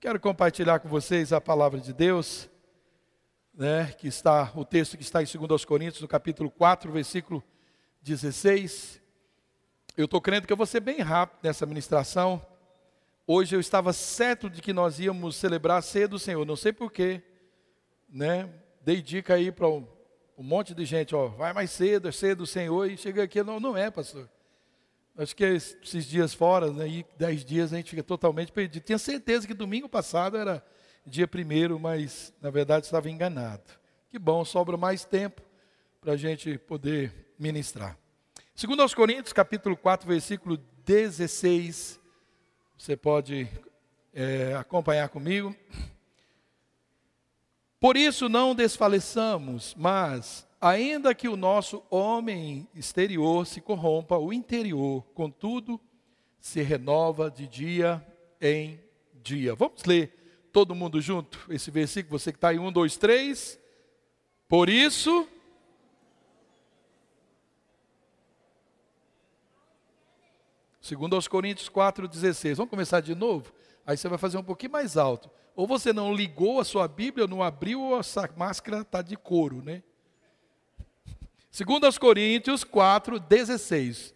Quero compartilhar com vocês a palavra de Deus, né, que está o texto que está em 2 Coríntios, no capítulo 4, versículo 16. Eu estou crendo que eu vou ser bem rápido nessa ministração. Hoje eu estava certo de que nós íamos celebrar a ceia do Senhor, não sei porquê, né? Dei dica aí para um, um, monte de gente, ó, vai mais cedo, é ceia do Senhor, e chega aqui, não, não é, pastor. Acho que esses dias fora, né, dez dias a gente fica totalmente perdido. Tinha certeza que domingo passado era dia primeiro, mas na verdade estava enganado. Que bom, sobra mais tempo para a gente poder ministrar. Segundo aos Coríntios, capítulo 4, versículo 16, você pode é, acompanhar comigo. Por isso não desfaleçamos, mas, ainda que o nosso homem exterior se corrompa, o interior, contudo, se renova de dia em dia. Vamos ler todo mundo junto esse versículo, você que está em um, dois, três. Por isso. Segundo aos Coríntios 4,16. Vamos começar de novo? Aí você vai fazer um pouquinho mais alto. Ou você não ligou a sua Bíblia, não abriu, ou essa máscara está de couro, né? Segundo aos Coríntios 4,16.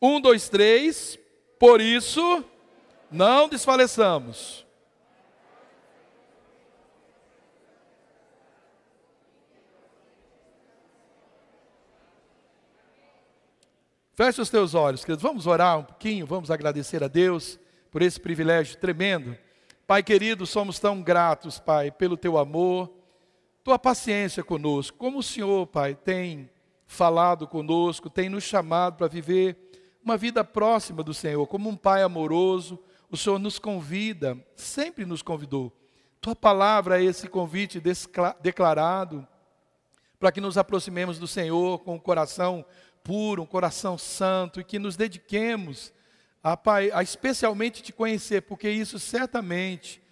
1, 2, 3. Por isso, não desfaleçamos. Feche os teus olhos, queridos. Vamos orar um pouquinho, vamos agradecer a Deus por esse privilégio tremendo. Pai querido, somos tão gratos, Pai, pelo teu amor, tua paciência conosco. Como o Senhor, Pai, tem falado conosco, tem nos chamado para viver uma vida próxima do Senhor, como um Pai amoroso. O Senhor nos convida, sempre nos convidou. Tua palavra é esse convite declarado para que nos aproximemos do Senhor com o coração puro, um coração santo e que nos dediquemos a, a especialmente te conhecer, porque isso certamente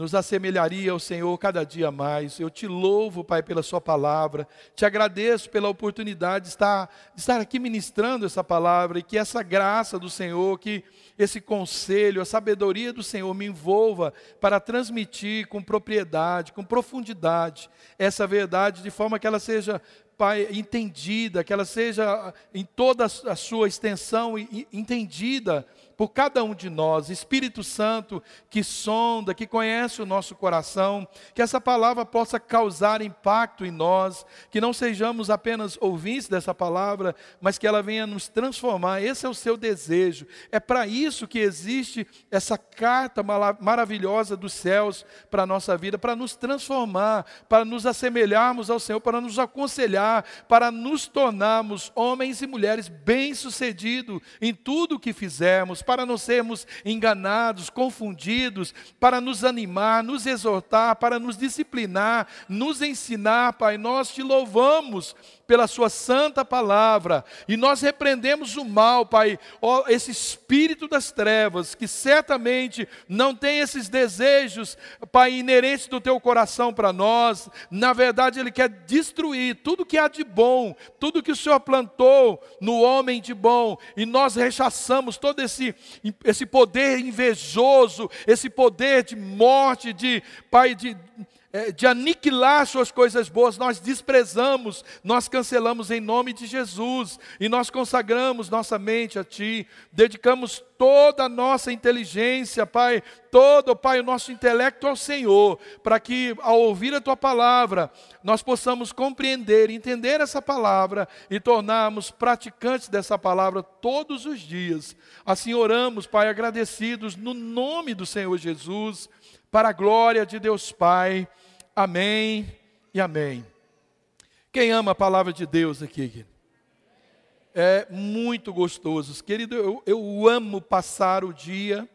nos assemelharia ao Senhor cada dia mais. Eu te louvo, Pai, pela Sua palavra, te agradeço pela oportunidade de estar, de estar aqui ministrando essa palavra e que essa graça do Senhor, que esse conselho, a sabedoria do Senhor me envolva para transmitir com propriedade, com profundidade, essa verdade, de forma que ela seja Pai, entendida, que ela seja em toda a sua extensão entendida por cada um de nós, Espírito Santo que sonda, que conhece o nosso coração, que essa palavra possa causar impacto em nós, que não sejamos apenas ouvintes dessa palavra, mas que ela venha nos transformar. Esse é o seu desejo. É para isso que existe essa carta maravilhosa dos céus para a nossa vida, para nos transformar, para nos assemelharmos ao Senhor, para nos aconselhar, para nos tornarmos homens e mulheres bem-sucedidos em tudo o que fizermos para não sermos enganados, confundidos, para nos animar, nos exortar, para nos disciplinar, nos ensinar, Pai. Nós te louvamos pela Sua santa palavra, e nós repreendemos o mal, Pai, ó, esse espírito das trevas, que certamente não tem esses desejos, Pai, inerentes do Teu coração para nós, na verdade, Ele quer destruir tudo que há de bom, tudo que o Senhor plantou no homem de bom, e nós rechaçamos todo esse, esse poder invejoso, esse poder de morte, de, Pai, de de aniquilar suas coisas boas, nós desprezamos, nós cancelamos em nome de Jesus e nós consagramos nossa mente a Ti, dedicamos toda a nossa inteligência, Pai, todo, Pai, o nosso intelecto ao Senhor, para que ao ouvir a Tua palavra, nós possamos compreender, entender essa palavra e tornarmos praticantes dessa palavra todos os dias. Assim oramos, Pai, agradecidos no nome do Senhor Jesus, para a glória de Deus Pai. Amém e amém. Quem ama a palavra de Deus aqui? É muito gostoso. Querido, eu, eu amo passar o dia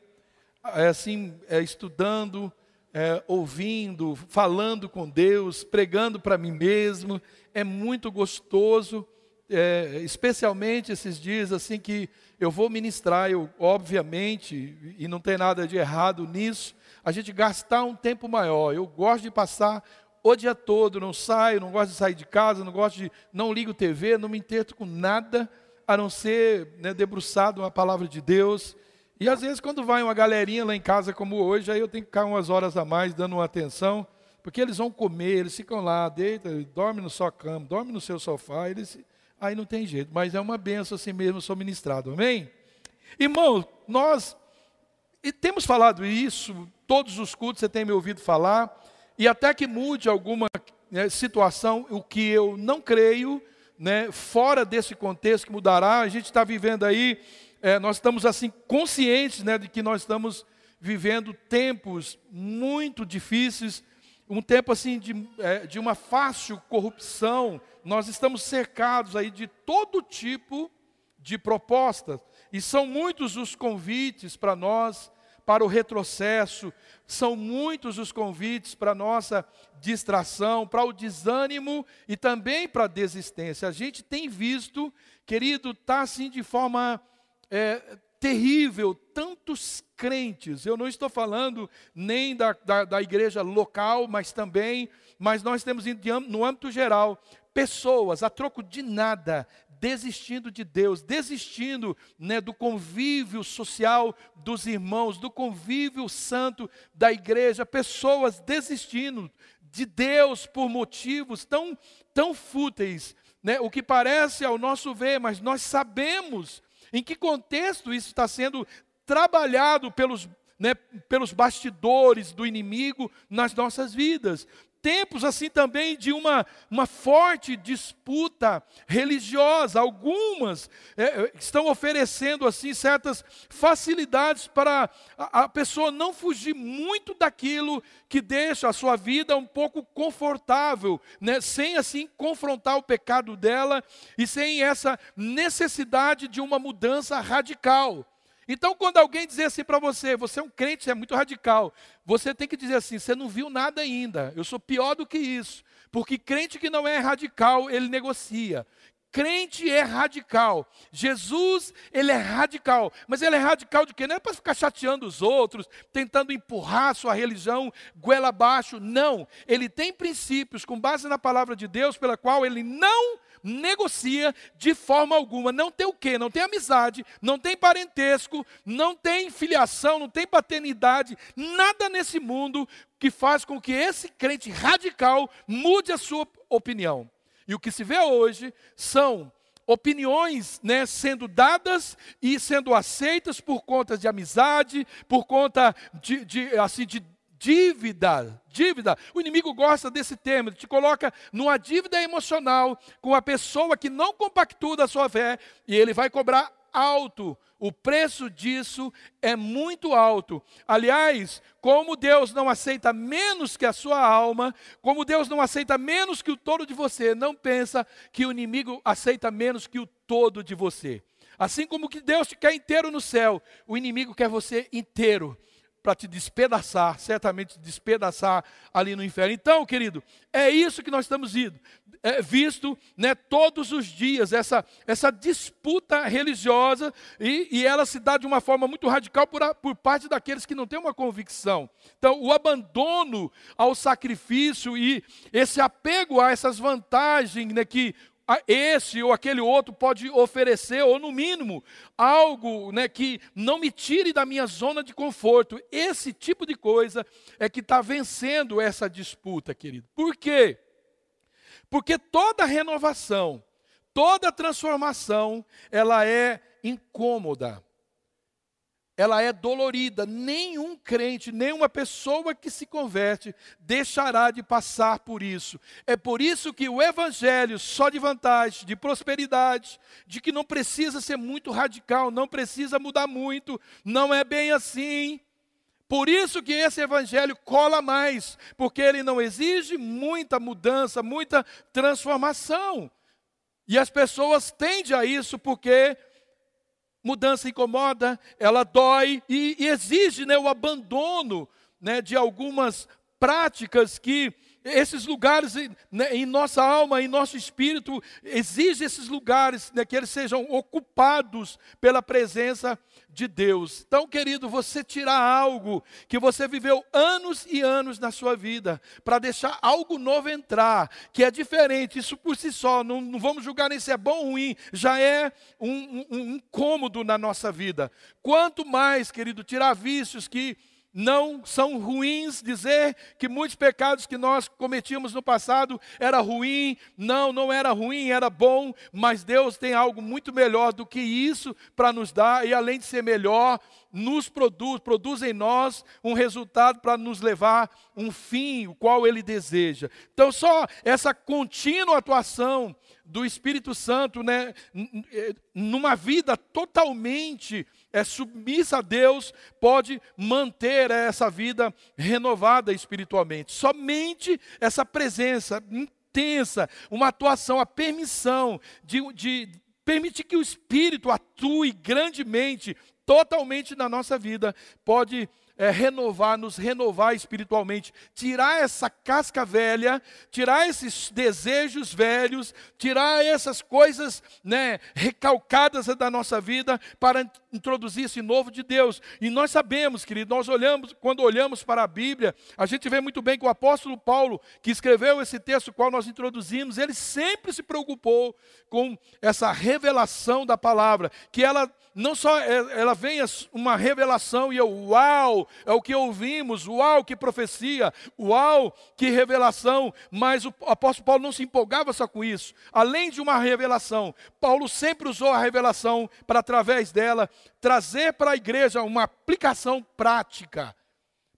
é, assim, é, estudando, é, ouvindo, falando com Deus, pregando para mim mesmo. É muito gostoso, é, especialmente esses dias assim que eu vou ministrar, eu obviamente, e não tem nada de errado nisso, a gente gastar um tempo maior. Eu gosto de passar o dia todo, não saio, não gosto de sair de casa, não gosto de, não ligo TV, não me entendo com nada, a não ser né, debruçado na palavra de Deus. E às vezes, quando vai uma galerinha lá em casa, como hoje, aí eu tenho que ficar umas horas a mais dando uma atenção, porque eles vão comer, eles ficam lá, deitam, dormem no sua cama, dormem no seu sofá, eles, aí não tem jeito, mas é uma benção assim mesmo, sou ministrado, amém? Irmão, nós e temos falado isso, todos os cultos você tem me ouvido falar, e até que mude alguma né, situação, o que eu não creio, né, fora desse contexto que mudará, a gente está vivendo aí é, nós estamos assim conscientes né, de que nós estamos vivendo tempos muito difíceis, um tempo assim de, é, de uma fácil corrupção. Nós estamos cercados aí de todo tipo de propostas e são muitos os convites para nós para o retrocesso, são muitos os convites para a nossa distração, para o desânimo e também para a desistência. A gente tem visto, querido, está assim de forma é, terrível, tantos crentes, eu não estou falando nem da, da, da igreja local, mas também, mas nós temos no âmbito geral, pessoas a troco de nada, desistindo de Deus, desistindo né, do convívio social dos irmãos, do convívio santo da igreja, pessoas desistindo de Deus por motivos tão, tão fúteis, né, o que parece ao nosso ver, mas nós sabemos em que contexto isso está sendo trabalhado pelos, né, pelos bastidores do inimigo nas nossas vidas? Tempos assim também de uma, uma forte disputa religiosa. Algumas é, é, estão oferecendo assim certas facilidades para a, a, pessoa não fugir muito daquilo que deixa a sua vida um pouco confortável, né? sem assim confrontar o pecado dela e sem essa necessidade de uma mudança radical. Então, quando alguém dizer assim para você, você é um crente, você é muito radical, você tem que dizer assim: você não viu nada ainda, eu sou pior do que isso. Porque crente que não é radical, ele negocia. Crente é radical. Jesus, ele é radical. Mas ele é radical de quê? Não é para ficar chateando os outros, tentando empurrar sua religião goela abaixo. Não. Ele tem princípios com base na palavra de Deus, pela qual ele não negocia de forma alguma. Não tem o quê? Não tem amizade, não tem parentesco, não tem filiação, não tem paternidade, nada nesse mundo que faz com que esse crente radical mude a sua opinião. E o que se vê hoje são opiniões né, sendo dadas e sendo aceitas por conta de amizade, por conta de, de, assim, de dívida, dívida. O inimigo gosta desse termo, ele te coloca numa dívida emocional com a pessoa que não compactua da sua fé e ele vai cobrar alto. O preço disso é muito alto. Aliás, como Deus não aceita menos que a sua alma, como Deus não aceita menos que o todo de você, não pensa que o inimigo aceita menos que o todo de você. Assim como que Deus te quer inteiro no céu, o inimigo quer você inteiro para te despedaçar, certamente despedaçar ali no inferno. Então, querido, é isso que nós estamos indo, é, visto né, todos os dias, essa, essa disputa religiosa, e, e ela se dá de uma forma muito radical por, a, por parte daqueles que não têm uma convicção. Então, o abandono ao sacrifício e esse apego a essas vantagens né, que esse ou aquele outro pode oferecer, ou no mínimo, algo né, que não me tire da minha zona de conforto. Esse tipo de coisa é que está vencendo essa disputa, querido. Por quê? Porque toda renovação, toda transformação, ela é incômoda ela é dolorida. Nenhum crente, nenhuma pessoa que se converte deixará de passar por isso. É por isso que o evangelho só de vantagem, de prosperidade, de que não precisa ser muito radical, não precisa mudar muito, não é bem assim. Por isso que esse evangelho cola mais, porque ele não exige muita mudança, muita transformação. E as pessoas tendem a isso porque mudança incomoda, ela dói e, e exige né, o abandono né, de algumas práticas que esses lugares né, em nossa alma, em nosso espírito, exige esses lugares né, que eles sejam ocupados pela presença de Deus. Então, querido, você tirar algo que você viveu anos e anos na sua vida, para deixar algo novo entrar, que é diferente, isso por si só, não, não vamos julgar nem se é bom ou ruim, já é um, um, um incômodo na nossa vida. Quanto mais, querido, tirar vícios que não são ruins, dizer que muitos pecados que nós cometíamos no passado era ruim, não, não era ruim, era bom, mas Deus tem algo muito melhor do que isso para nos dar, e além de ser melhor, nos produz, produz em nós um resultado para nos levar um fim, o qual Ele deseja. Então, só essa contínua atuação do Espírito Santo, né, numa vida totalmente é submissa a Deus, pode manter essa vida renovada espiritualmente. Somente essa presença intensa, uma atuação, a permissão de, de permitir que o Espírito atue grandemente, totalmente na nossa vida, pode é, renovar, nos renovar espiritualmente, tirar essa casca velha, tirar esses desejos velhos, tirar essas coisas né, recalcadas da nossa vida para introduzir esse novo de Deus. E nós sabemos, querido, nós olhamos, quando olhamos para a Bíblia, a gente vê muito bem que o apóstolo Paulo, que escreveu esse texto qual nós introduzimos, ele sempre se preocupou com essa revelação da palavra, que ela não só é, ela vem uma revelação e eu, uau, é o que ouvimos, uau, que profecia, uau, que revelação, mas o apóstolo Paulo não se empolgava só com isso. Além de uma revelação, Paulo sempre usou a revelação para, através dela, trazer para a igreja uma aplicação prática.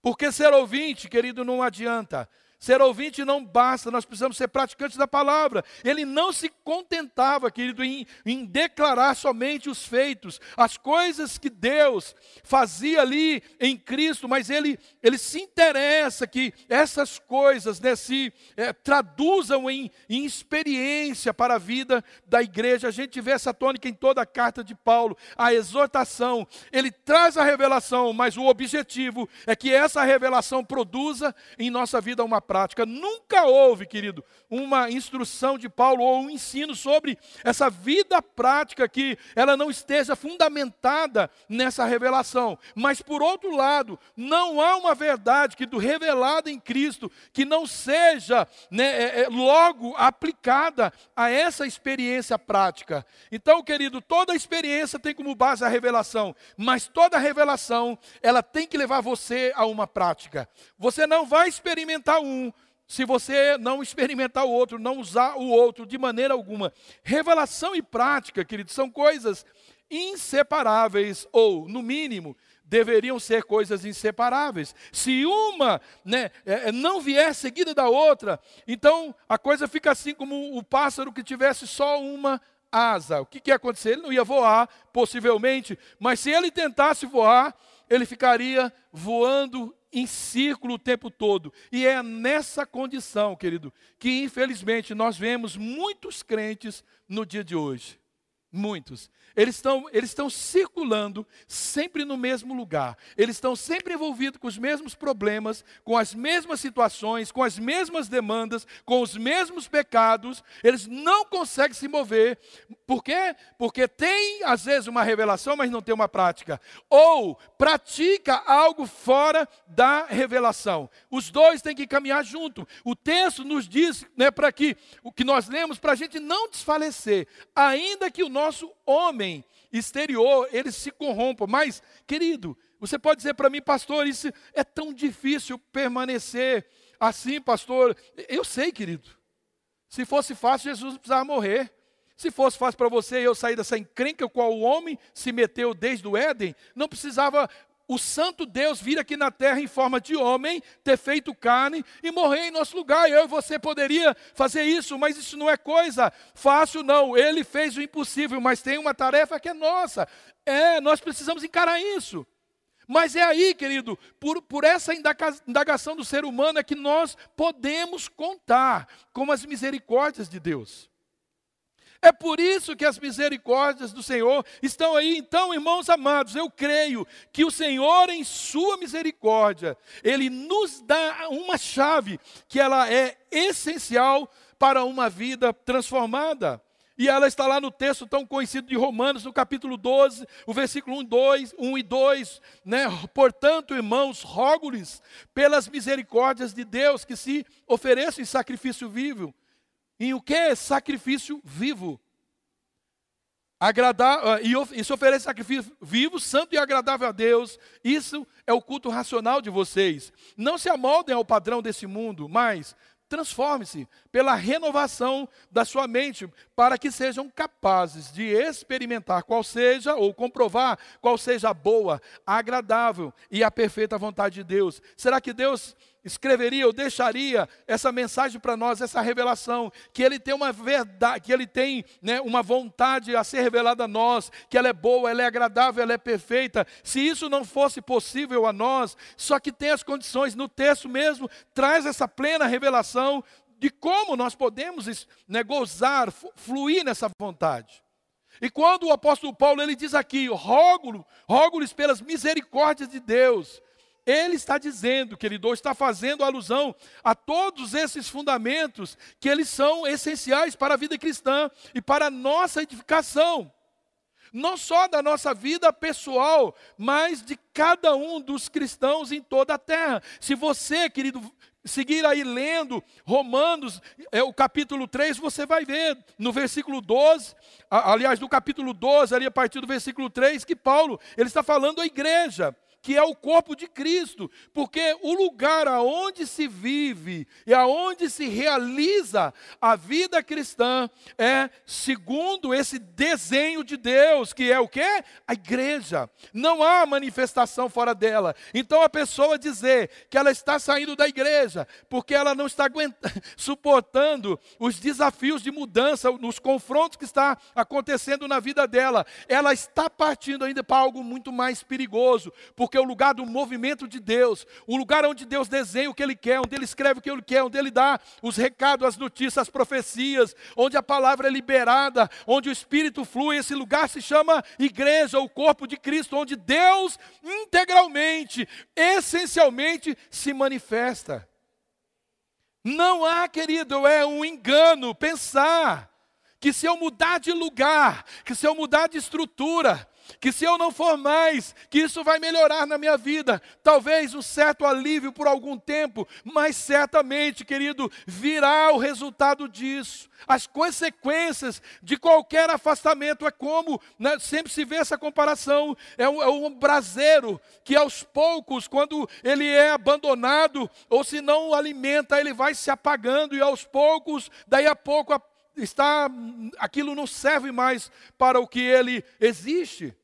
Porque ser ouvinte, querido, não adianta. Ser ouvinte não basta, nós precisamos ser praticantes da palavra. Ele não se contentava, querido, em, em, declarar somente os feitos, as coisas que Deus fazia ali em Cristo, mas ele, ele se interessa que essas coisas né, se é, traduzam em, em experiência para a vida da igreja. A gente vê essa tônica em toda a carta de Paulo, a exortação. Ele traz a revelação, mas o objetivo é que essa revelação produza em nossa vida uma prática. Nunca houve, querido, uma instrução de Paulo ou um ensino sobre essa vida prática que ela não esteja fundamentada nessa revelação. Mas, por outro lado, não há uma verdade que do revelada em Cristo que não seja né, é, é, logo aplicada a essa experiência prática. Então, querido, toda experiência tem como base a revelação, mas toda revelação ela tem que levar você a uma prática. Você não vai experimentar um se você não experimentar o outro, não usar o outro de maneira alguma. Revelação e prática, queridos, são coisas inseparáveis, ou, no mínimo, deveriam ser coisas inseparáveis. Se uma né, é, é, não vier seguida da outra, então a coisa fica assim como o pássaro que tivesse só uma asa. O que, que ia acontecer? Ele não ia voar, possivelmente, mas se ele tentasse voar, ele ficaria voando em círculo o tempo todo. E é nessa condição, querido, que infelizmente nós vemos muitos crentes no dia de hoje. Muitos. Eles estão, eles estão circulando sempre no mesmo lugar. Eles estão sempre envolvidos com os mesmos problemas, com as mesmas situações, com as mesmas demandas, com os mesmos pecados. Eles não conseguem se mover. Por quê? Porque tem, às vezes, uma revelação, mas não tem uma prática. Ou pratica algo fora da revelação. Os dois têm que caminhar junto. O texto nos diz né, para que o que nós lemos, para a gente não desfalecer, ainda que o nosso homem exterior, ele se corrompa. Mas, querido, você pode dizer para mim, pastor, isso é tão difícil permanecer assim, pastor. Eu sei, querido. Se fosse fácil, Jesus não precisava morrer. Se fosse fácil para você eu sair dessa encrenca qual o homem se meteu desde o Éden, não precisava o santo Deus vir aqui na terra em forma de homem, ter feito carne e morrer em nosso lugar. Eu e você poderia fazer isso, mas isso não é coisa fácil, não. Ele fez o impossível, mas tem uma tarefa que é nossa. É, nós precisamos encarar isso. Mas é aí, querido, por, por essa indagação do ser humano é que nós podemos contar com as misericórdias de Deus. É por isso que as misericórdias do Senhor estão aí. Então, irmãos amados, eu creio que o Senhor, em Sua misericórdia, Ele nos dá uma chave que ela é essencial para uma vida transformada. E ela está lá no texto tão conhecido de Romanos, no capítulo 12, o versículo 1, 2, 1 e 2. Né? Portanto, irmãos, rogo-lhes pelas misericórdias de Deus que se ofereçam em sacrifício vivo. Em o que? Sacrifício vivo. Agradar, ah, e, se oferece sacrifício vivo, santo e agradável a Deus. Isso é o culto racional de vocês. Não se amoldem ao padrão desse mundo, mas Transforme-se pela renovação da sua mente, para que sejam capazes de experimentar qual seja, ou comprovar qual seja a boa, agradável e a perfeita vontade de Deus. Será que Deus escreveria ou deixaria essa mensagem para nós, essa revelação, que ele tem uma verdade, que ele tem né, uma vontade a ser revelada a nós, que ela é boa, ela é agradável, ela é perfeita. Se isso não fosse possível a nós, só que tem as condições, no texto mesmo, traz essa plena revelação de como nós podemos né, gozar, fluir nessa vontade. E quando o apóstolo Paulo ele diz aqui, rogo-lhes rogo pelas misericórdias de Deus, ele está dizendo, querido, está fazendo alusão a todos esses fundamentos que eles são essenciais para a vida cristã e para a nossa edificação. Não só da nossa vida pessoal, mas de cada um dos cristãos em toda a terra. Se você, querido, seguir aí lendo Romanos, é, o capítulo 3, você vai ver no versículo 12, aliás, no capítulo 12, ali a partir do versículo 3, que Paulo, ele está falando à igreja que é o corpo de Cristo, porque o lugar aonde se vive e aonde se realiza a vida cristã é segundo esse desenho de Deus, que é o que? A igreja. Não há manifestação fora dela. Então a pessoa dizer que ela está saindo da igreja porque ela não está suportando os desafios de mudança, nos confrontos que está acontecendo na vida dela, ela está partindo ainda para algo muito mais perigoso, porque é o lugar do movimento de Deus, o lugar onde Deus desenha o que Ele quer, onde Ele escreve o que Ele quer, onde Ele dá os recados, as notícias, as profecias, onde a palavra é liberada, onde o Espírito flui. Esse lugar se chama igreja, o corpo de Cristo, onde Deus integralmente, essencialmente se manifesta. Não há, querido, é um engano pensar que se eu mudar de lugar, que se eu mudar de estrutura, que se eu não for mais, que isso vai melhorar na minha vida. Talvez um certo alívio por algum tempo, mas certamente, querido, virá o resultado disso. As consequências de qualquer afastamento é como, né, sempre se vê essa comparação, é um, é um braseiro que aos poucos, quando ele é abandonado, ou se não alimenta, ele vai se apagando e aos poucos, daí a pouco a está aquilo não serve mais para o que ele existe.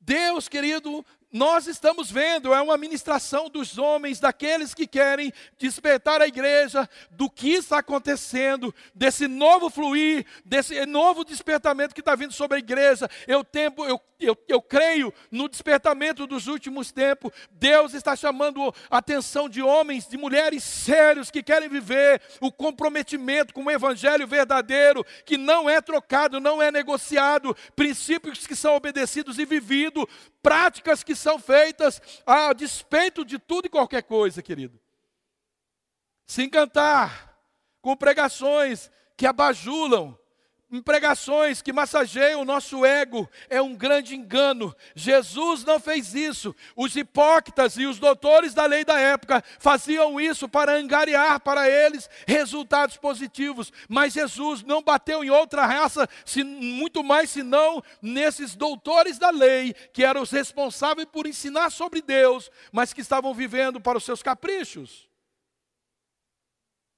Deus, querido, nós estamos vendo, é uma ministração dos homens, daqueles que querem despertar a igreja do que está acontecendo, desse novo fluir, desse novo despertamento que está vindo sobre a igreja. Eu, tempo, eu, eu, eu creio no despertamento dos últimos tempos. Deus está chamando a atenção de homens, de mulheres sérios que querem viver o comprometimento com o evangelho verdadeiro, que não é trocado, não é negociado, princípios que são obedecidos e vividos, práticas que são feitas a despeito de tudo e qualquer coisa, querido. Se encantar com pregações que abajulam, pregações que massageiam o nosso ego é um grande engano. Jesus não fez isso. Os hipócritas e os doutores da lei da época faziam isso para angariar para eles resultados positivos. Mas Jesus não bateu em outra raça, muito mais senão nesses doutores da lei, que eram os responsáveis por ensinar sobre Deus, mas que estavam vivendo para os seus caprichos.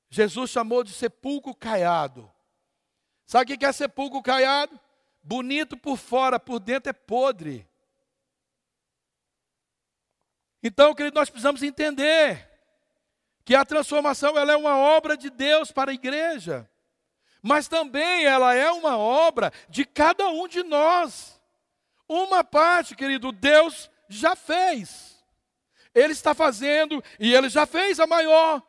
Jesus chamou de sepulcro caiado Sabe o que é sepulcro caiado? Bonito por fora, por dentro é podre. Então, querido, nós precisamos entender que a transformação ela é uma obra de Deus para a igreja, mas também ela é uma obra de cada um de nós. Uma parte, querido, Deus já fez. Ele está fazendo e ele já fez a maior.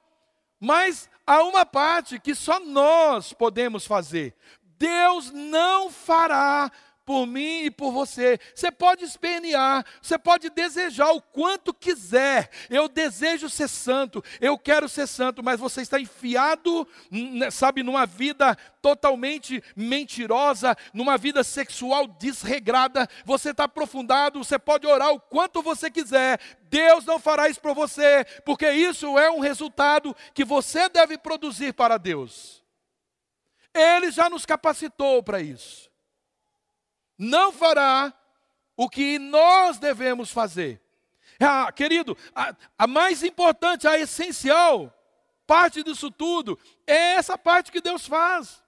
Mas há uma parte que só nós podemos fazer. Deus não fará por mim e por você. Você pode espernear, você pode desejar o quanto quiser. Eu desejo ser santo, eu quero ser santo, mas você está enfiado, sabe, numa vida totalmente mentirosa, numa vida sexual desregrada. Você está aprofundado, você pode orar o quanto você quiser. Deus não fará isso para você, porque isso é um resultado que você deve produzir para Deus. Ele já nos capacitou para isso não fará o que nós devemos fazer. Ah, querido, a, a mais importante, a essencial parte disso tudo é essa parte que Deus faz.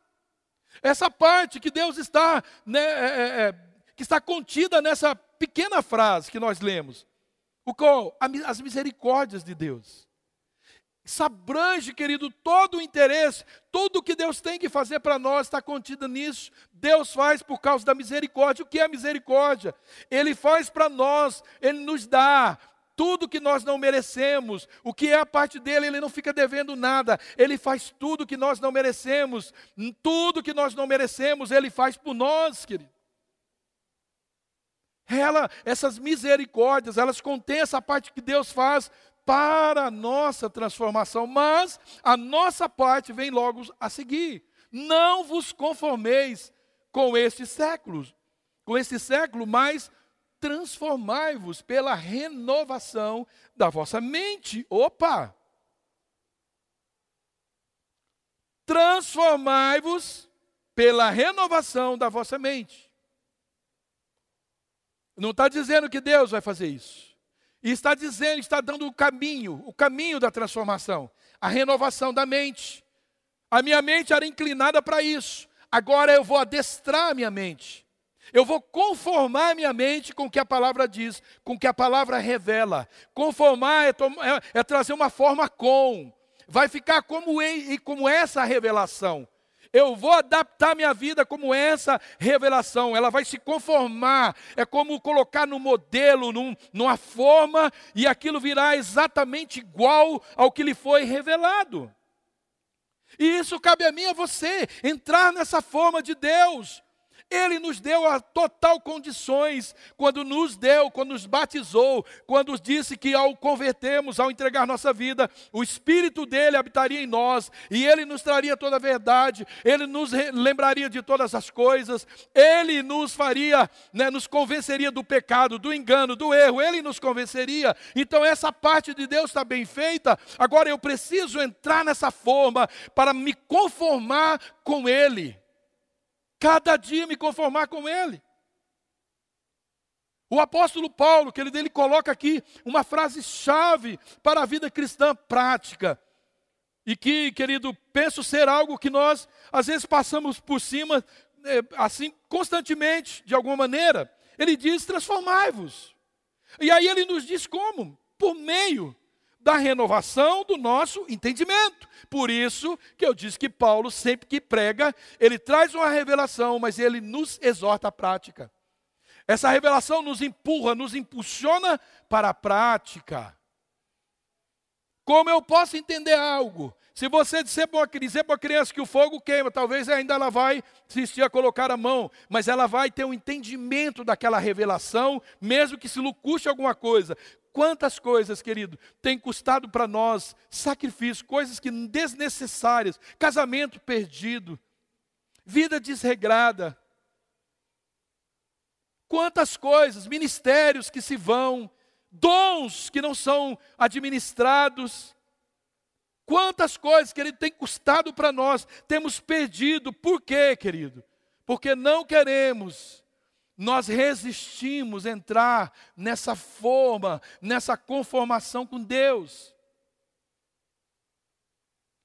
Essa parte que Deus está, né, é, é, é que está contida nessa pequena frase que nós lemos. O qual? As misericórdias de Deus. Isso abrange, querido, todo o interesse, tudo o que Deus tem que fazer para nós está contido nisso. Deus faz por causa da misericórdia. O que é misericórdia? Ele faz para nós, Ele nos dá tudo que nós não merecemos. O que é a parte dele, Ele não fica devendo nada. Ele faz tudo que nós não merecemos. Tudo que nós não merecemos, Ele faz por nós, querido. Ela, essas misericórdias, elas contêm essa parte que Deus faz para a nossa transformação, mas a nossa parte vem logo a seguir. Não vos conformeis com este século, com este século, mas transformai-vos pela renovação da vossa mente. Opa! Transformai-vos pela renovação da vossa mente. Não está dizendo que Deus vai fazer isso. E está dizendo, está dando o caminho, o caminho da transformação, a renovação da mente. A minha mente era inclinada para isso. Agora eu vou adestrar a minha mente. Eu vou conformar minha mente com o que a palavra diz, com o que a palavra revela. Conformar é, é, é trazer uma forma com. Vai ficar como, e como essa revelação. Eu vou adaptar minha vida como essa revelação, ela vai se conformar, é como colocar no modelo, num, numa forma, e aquilo virá exatamente igual ao que lhe foi revelado. E isso cabe a mim e a você, entrar nessa forma de Deus. Ele nos deu a total condições quando nos deu, quando nos batizou, quando disse que ao convertermos, ao entregar nossa vida, o Espírito dele habitaria em nós e ele nos traria toda a verdade, ele nos lembraria de todas as coisas, ele nos faria, né, nos convenceria do pecado, do engano, do erro, ele nos convenceria. Então essa parte de Deus está bem feita. Agora eu preciso entrar nessa forma para me conformar com ele cada dia me conformar com Ele. O apóstolo Paulo, que ele, ele coloca aqui uma frase-chave para a vida cristã prática. E que, querido, penso ser algo que nós, às vezes, passamos por cima, é, assim, constantemente, de alguma maneira. Ele diz: transformai-vos. E aí ele nos diz como? Por meio da renovação do nosso entendimento. Por isso que eu disse que Paulo, sempre que prega, ele traz uma revelação, mas ele nos exorta à prática. Essa revelação nos empurra, nos impulsiona para a prática. Como eu posso entender algo? Se você disser para uma criança que o fogo queima, talvez ainda ela vai insistir a colocar a mão, mas ela vai ter um entendimento daquela revelação, mesmo que se lhe custe alguma coisa. Quantas coisas, querido, tem custado para nós sacrifício, coisas que desnecessárias, casamento perdido, vida desregrada. Quantas coisas, ministérios que se vão, dons que não são administrados. Quantas coisas, querido, tem custado para nós, temos perdido. Por quê, querido? Porque não queremos nós resistimos entrar nessa forma, nessa conformação com Deus.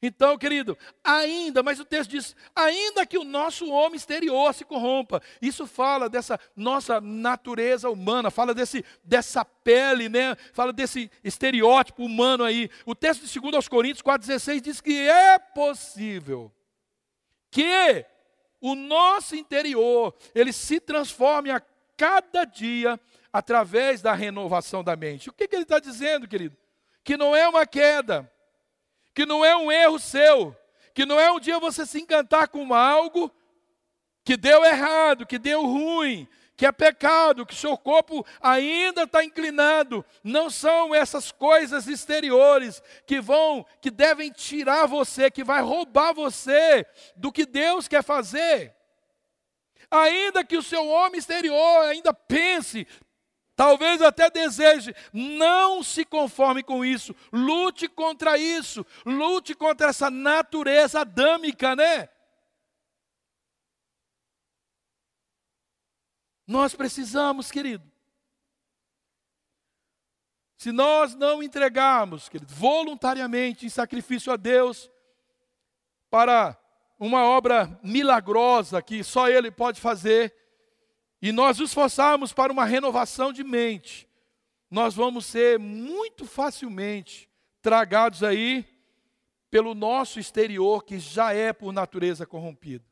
Então, querido, ainda, mas o texto diz, ainda que o nosso homem exterior se corrompa, isso fala dessa nossa natureza humana, fala desse, dessa pele, né? fala desse estereótipo humano aí. O texto de 2 aos Coríntios 4,16 diz que é possível que o nosso interior, ele se transforme a cada dia através da renovação da mente. O que, que ele está dizendo, querido? Que não é uma queda, que não é um erro seu, que não é um dia você se encantar com algo que deu errado, que deu ruim, que é pecado, que seu corpo ainda está inclinado. Não são essas coisas exteriores que vão, que devem tirar você, que vai roubar você do que Deus quer fazer. Ainda que o seu homem exterior ainda pense, talvez até deseje, não se conforme com isso, lute contra isso, lute contra essa natureza adâmica, né? Nós precisamos, querido. Se nós não entregarmos, querido, voluntariamente em sacrifício a Deus, para uma obra milagrosa que só Ele pode fazer, e nós nos esforçarmos para uma renovação de mente, nós vamos ser muito facilmente tragados aí pelo nosso exterior, que já é por natureza corrompido.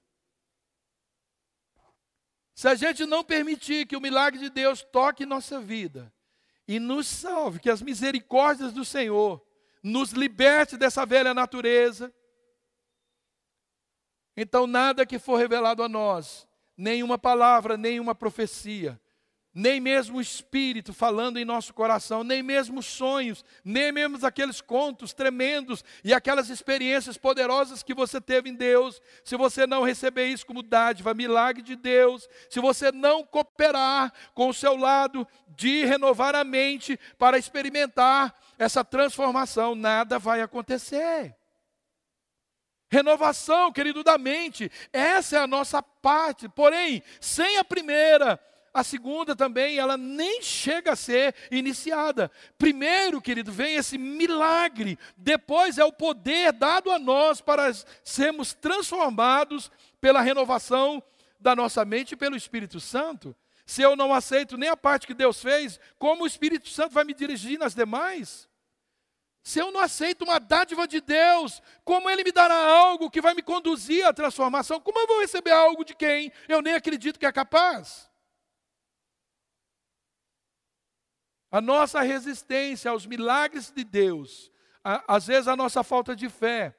Se a gente não permitir que o milagre de Deus toque nossa vida e nos salve, que as misericórdias do Senhor nos liberte dessa velha natureza, então nada que for revelado a nós, nenhuma palavra, nenhuma profecia, nem mesmo o Espírito falando em nosso coração, nem mesmo sonhos, nem mesmo aqueles contos tremendos e aquelas experiências poderosas que você teve em Deus, se você não receber isso como dádiva, milagre de Deus, se você não cooperar com o seu lado de renovar a mente para experimentar essa transformação, nada vai acontecer. Renovação, querido, da mente, essa é a nossa parte, porém, sem a primeira, a segunda também, ela nem chega a ser iniciada. Primeiro, querido, vem esse milagre, depois é o poder dado a nós para sermos transformados pela renovação da nossa mente e pelo Espírito Santo. Se eu não aceito nem a parte que Deus fez, como o Espírito Santo vai me dirigir nas demais? Se eu não aceito uma dádiva de Deus, como Ele me dará algo que vai me conduzir à transformação? Como eu vou receber algo de quem eu nem acredito que é capaz? A nossa resistência aos milagres de Deus, a, às vezes a nossa falta de fé,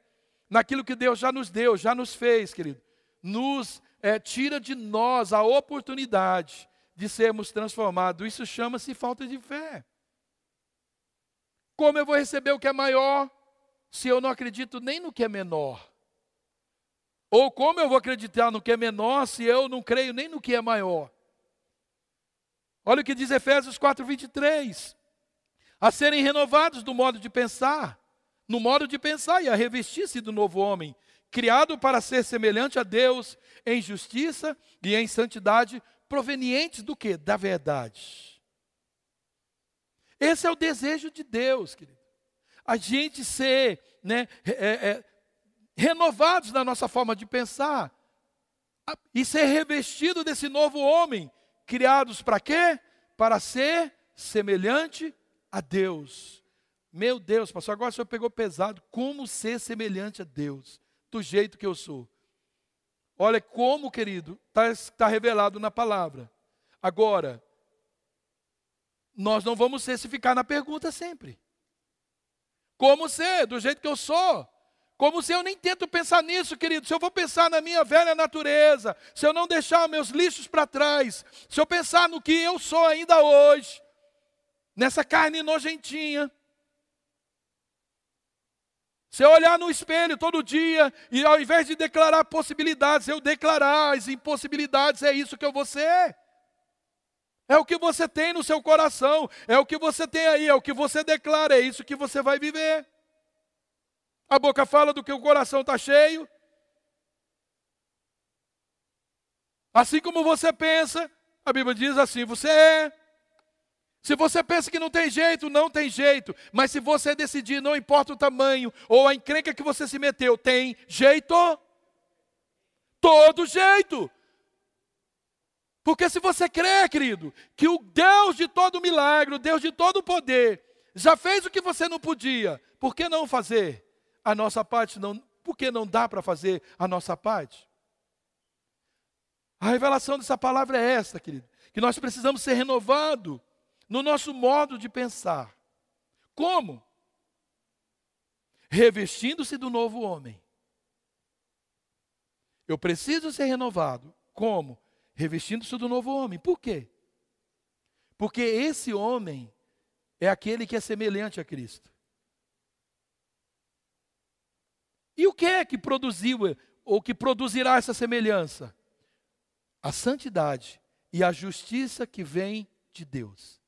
naquilo que Deus já nos deu, já nos fez, querido, nos é, tira de nós a oportunidade de sermos transformados. Isso chama-se falta de fé. Como eu vou receber o que é maior se eu não acredito nem no que é menor? Ou como eu vou acreditar no que é menor se eu não creio nem no que é maior? Olha o que diz Efésios 4, 23. A serem renovados do modo de pensar, no modo de pensar e a revestir-se do novo homem, criado para ser semelhante a Deus em justiça e em santidade, provenientes do que? Da verdade. Esse é o desejo de Deus, querido. A gente ser né, é, é, renovados na nossa forma de pensar e ser revestido desse novo homem criados para quê? Para ser semelhante a Deus. Meu Deus, pastor, agora o senhor pegou pesado. Como ser semelhante a Deus? Do jeito que eu sou. Olha como, querido, está tá revelado na palavra. Agora, nós não vamos ser se ficar na pergunta sempre. Como ser? Do jeito que eu sou. Como se eu nem tento pensar nisso, querido. Se eu vou pensar na minha velha natureza, se eu não deixar meus lixos para trás, se eu pensar no que eu sou ainda hoje, nessa carne nojentinha, se eu olhar no espelho todo dia e ao invés de declarar possibilidades, eu declarar as impossibilidades, é isso que eu vou ser. É o que você tem no seu coração, é o que você tem aí, é o que você declara, é isso que você vai viver. A boca fala do que o coração está cheio. Assim como você pensa, a Bíblia diz assim: você é. Se você pensa que não tem jeito, não tem jeito. Mas se você decidir, não importa o tamanho ou a encrenca que você se meteu, tem jeito? Todo jeito. Porque se você crê, querido, que o Deus de todo milagre, o Deus de todo poder, já fez o que você não podia, por que não fazer? A nossa parte, não, porque não dá para fazer a nossa parte? A revelação dessa palavra é esta, querido, que nós precisamos ser renovados no nosso modo de pensar. Como? revestindo-se do novo homem. Eu preciso ser renovado. Como? Revestindo-se do novo homem. Por quê? Porque esse homem é aquele que é semelhante a Cristo. E o que é que produziu ou que produzirá essa semelhança? A santidade e a justiça que vem de Deus.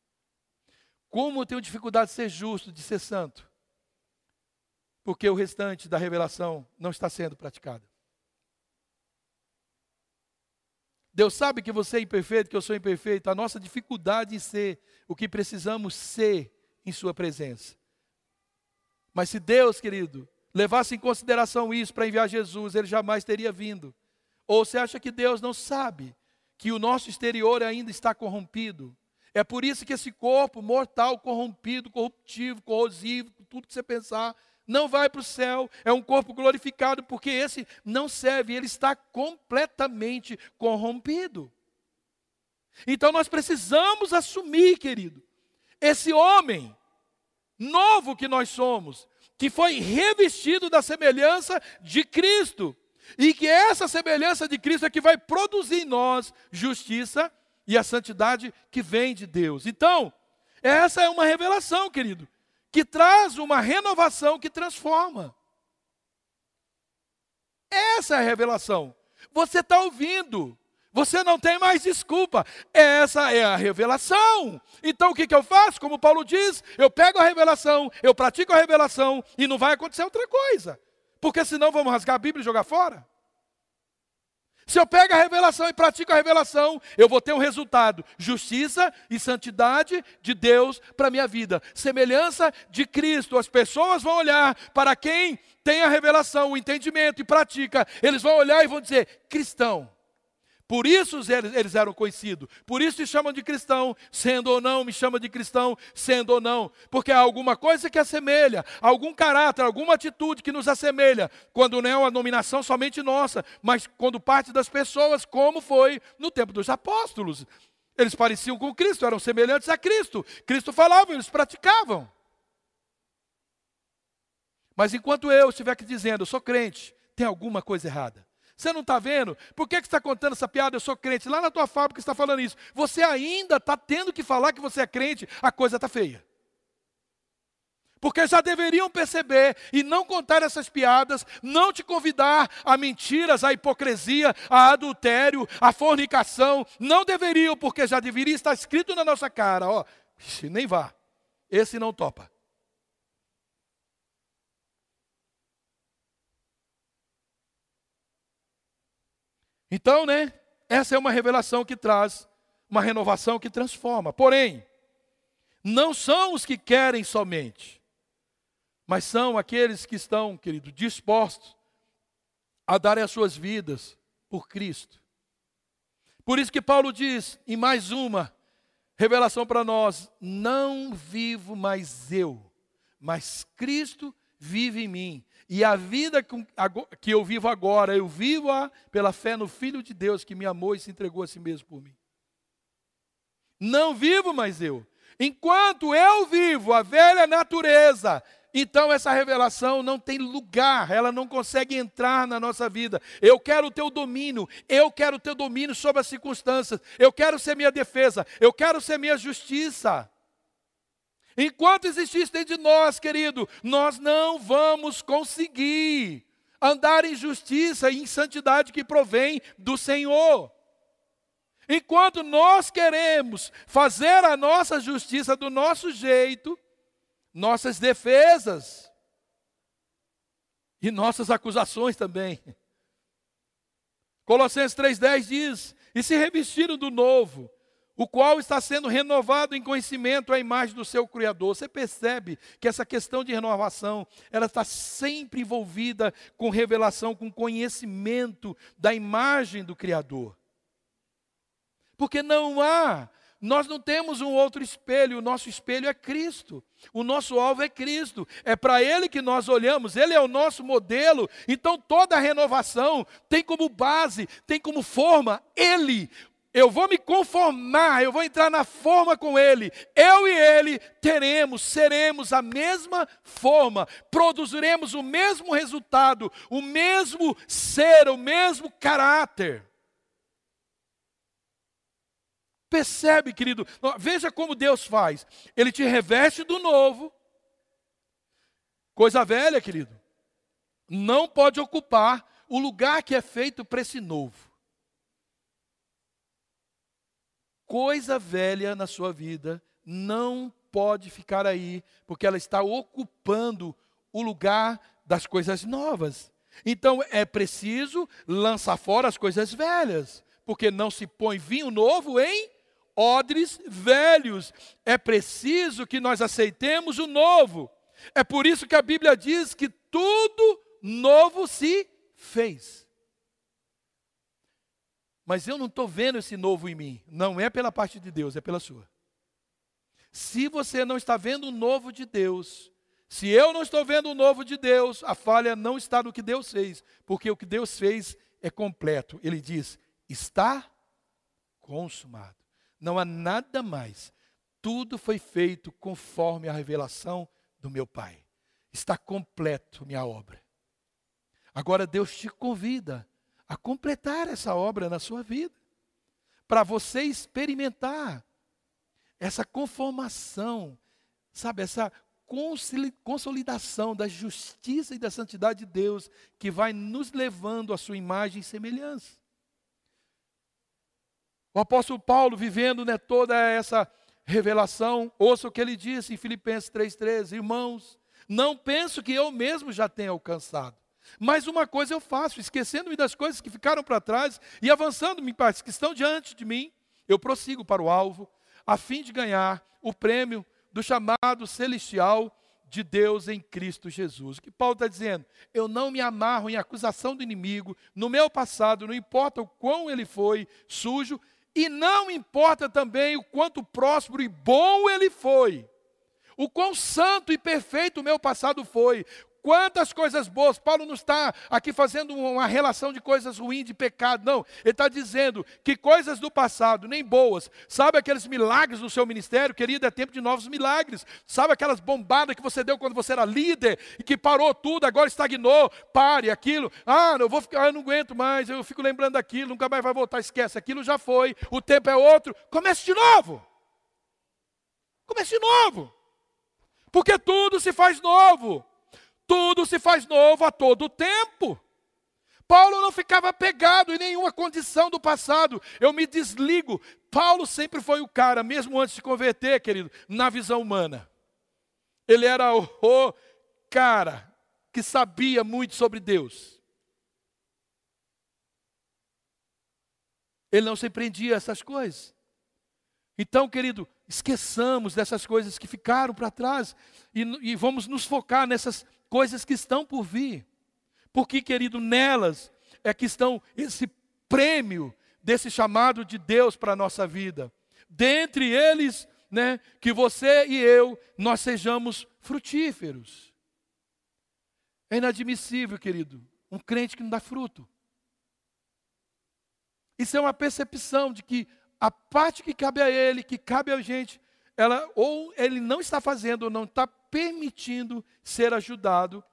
Como eu tenho dificuldade de ser justo, de ser santo? Porque o restante da revelação não está sendo praticado. Deus sabe que você é imperfeito, que eu sou imperfeito. A nossa dificuldade em ser o que precisamos ser em Sua presença. Mas se Deus, querido, levasse em consideração isso para enviar Jesus, ele jamais teria vindo. Ou você acha que Deus não sabe que o nosso exterior ainda está corrompido? É por isso que esse corpo mortal, corrompido, corruptivo, corrosivo, tudo que você pensar, não vai para o céu, é um corpo glorificado, porque esse não serve, ele está completamente corrompido. Então nós precisamos assumir, querido, esse homem novo que nós somos, que foi revestido da semelhança de Cristo. E que essa semelhança de Cristo é que vai produzir em nós justiça e a santidade que vem de Deus. Então, essa é uma revelação, querido, que traz uma renovação que transforma. Essa é a revelação. Você está ouvindo, você não tem mais desculpa. Essa é a revelação. Então o que, que eu faço? Como Paulo diz, eu pego a revelação, eu pratico a revelação e não vai acontecer outra coisa. Porque senão vamos rasgar a Bíblia e jogar fora. Se eu pego a revelação e pratico a revelação, eu vou ter um resultado: justiça e santidade de Deus para a minha vida, semelhança de Cristo. As pessoas vão olhar para quem tem a revelação, o entendimento e pratica, eles vão olhar e vão dizer: cristão. Por isso eles eram conhecidos. Por isso se chamam de cristão, sendo ou não, me chama de cristão, sendo ou não. Porque há alguma coisa que assemelha, algum caráter, alguma atitude que nos assemelha, quando não é uma nominação somente nossa, mas quando parte das pessoas, como foi no tempo dos apóstolos. Eles pareciam com Cristo, eram semelhantes a Cristo. Cristo falava, eles praticavam. Mas enquanto eu estiver aqui dizendo, eu sou crente, tem alguma coisa errada. Você não está vendo? Por que, que você está contando essa piada? Eu sou crente. Lá na tua fábrica está falando isso. Você ainda está tendo que falar que você é crente, a coisa está feia. Porque já deveriam perceber e não contar essas piadas, não te convidar a mentiras, a hipocrisia, a adultério, a fornicação. Não deveriam, porque já deveria estar escrito na nossa cara: ó, nem vá, esse não topa. Então, né? Essa é uma revelação que traz uma renovação que transforma. Porém, não são os que querem somente, mas são aqueles que estão, querido, dispostos a darem as suas vidas por Cristo. Por isso que Paulo diz, em mais uma revelação para nós: não vivo mais eu, mas Cristo vive em mim. E a vida que eu vivo agora, eu vivo-a pela fé no Filho de Deus que me amou e se entregou a si mesmo por mim. Não vivo mais eu. Enquanto eu vivo a velha natureza, então essa revelação não tem lugar, ela não consegue entrar na nossa vida. Eu quero o teu domínio, eu quero o teu domínio sobre as circunstâncias, eu quero ser minha defesa, eu quero ser minha justiça. Enquanto existir dentro de nós, querido, nós não vamos conseguir andar em justiça e em santidade que provém do Senhor. Enquanto nós queremos fazer a nossa justiça do nosso jeito, nossas defesas e nossas acusações também. Colossenses 3,10 diz: E se revestiram do novo, o qual está sendo renovado em conhecimento à imagem do seu Criador. Você percebe que essa questão de renovação, ela está sempre envolvida com revelação, com conhecimento da imagem do Criador. Porque não há, nós não temos um outro espelho, o nosso espelho é Cristo. O nosso alvo é Cristo, é para Ele que nós olhamos, Ele é o nosso modelo. Então toda a renovação tem como base, tem como forma Ele, eu vou me conformar, eu vou entrar na forma com Ele. Eu e Ele teremos, seremos a mesma forma, produziremos o mesmo resultado, o mesmo ser, o mesmo caráter. Percebe, querido? Veja como Deus faz. Ele te reveste do novo. Coisa velha, querido. Não pode ocupar o lugar que é feito para esse novo. Coisa velha na sua vida não pode ficar aí, porque ela está ocupando o lugar das coisas novas. Então é preciso lançar fora as coisas velhas, porque não se põe vinho novo em odres velhos. É preciso que nós aceitemos o novo. É por isso que a Bíblia diz que tudo novo se fez mas eu não estou vendo esse novo em mim. Não é pela parte de Deus, é pela sua. Se você não está vendo o novo de Deus, se eu não estou vendo o novo de Deus, a falha não está no que Deus fez, porque o que Deus fez é completo. Ele diz: está consumado. Não há nada mais. Tudo foi feito conforme a revelação do meu Pai. Está completo minha obra. Agora Deus te convida a completar essa obra na sua vida, para você experimentar essa conformação, sabe, essa consolidação da justiça e da santidade de Deus que vai nos levando à sua imagem e semelhança. O apóstolo Paulo, vivendo né, toda essa revelação, ouça o que ele disse em Filipenses 3,13: Irmãos, não penso que eu mesmo já tenha alcançado mas uma coisa eu faço, esquecendo-me das coisas que ficaram para trás e avançando-me para as que estão diante de mim, eu prossigo para o alvo, a fim de ganhar o prêmio do chamado celestial de Deus em Cristo Jesus. O que Paulo está dizendo? Eu não me amarro em acusação do inimigo, no meu passado, não importa o quão ele foi sujo, e não importa também o quanto próspero e bom ele foi. O quão santo e perfeito o meu passado foi, Quantas coisas boas, Paulo não está aqui fazendo uma relação de coisas ruins, de pecado, não. Ele está dizendo que coisas do passado, nem boas, sabe aqueles milagres do seu ministério, querido, é tempo de novos milagres. Sabe aquelas bombadas que você deu quando você era líder e que parou tudo, agora estagnou, pare aquilo. Ah, eu vou ficar, eu não aguento mais, eu fico lembrando daquilo, nunca mais vai voltar, esquece, aquilo já foi, o tempo é outro. Comece de novo. Comece de novo. Porque tudo se faz novo. Tudo se faz novo a todo tempo. Paulo não ficava pegado em nenhuma condição do passado. Eu me desligo. Paulo sempre foi o cara, mesmo antes de converter, querido, na visão humana. Ele era o, o cara que sabia muito sobre Deus. Ele não se prendia a essas coisas. Então, querido, esqueçamos dessas coisas que ficaram para trás e, e vamos nos focar nessas coisas que estão por vir. Porque, querido, nelas é que estão esse prêmio desse chamado de Deus para a nossa vida. Dentre eles, né, que você e eu, nós sejamos frutíferos. É inadmissível, querido, um crente que não dá fruto. Isso é uma percepção de que a parte que cabe a ele, que cabe a gente, ela ou ele não está fazendo, ou não está permitindo ser ajudado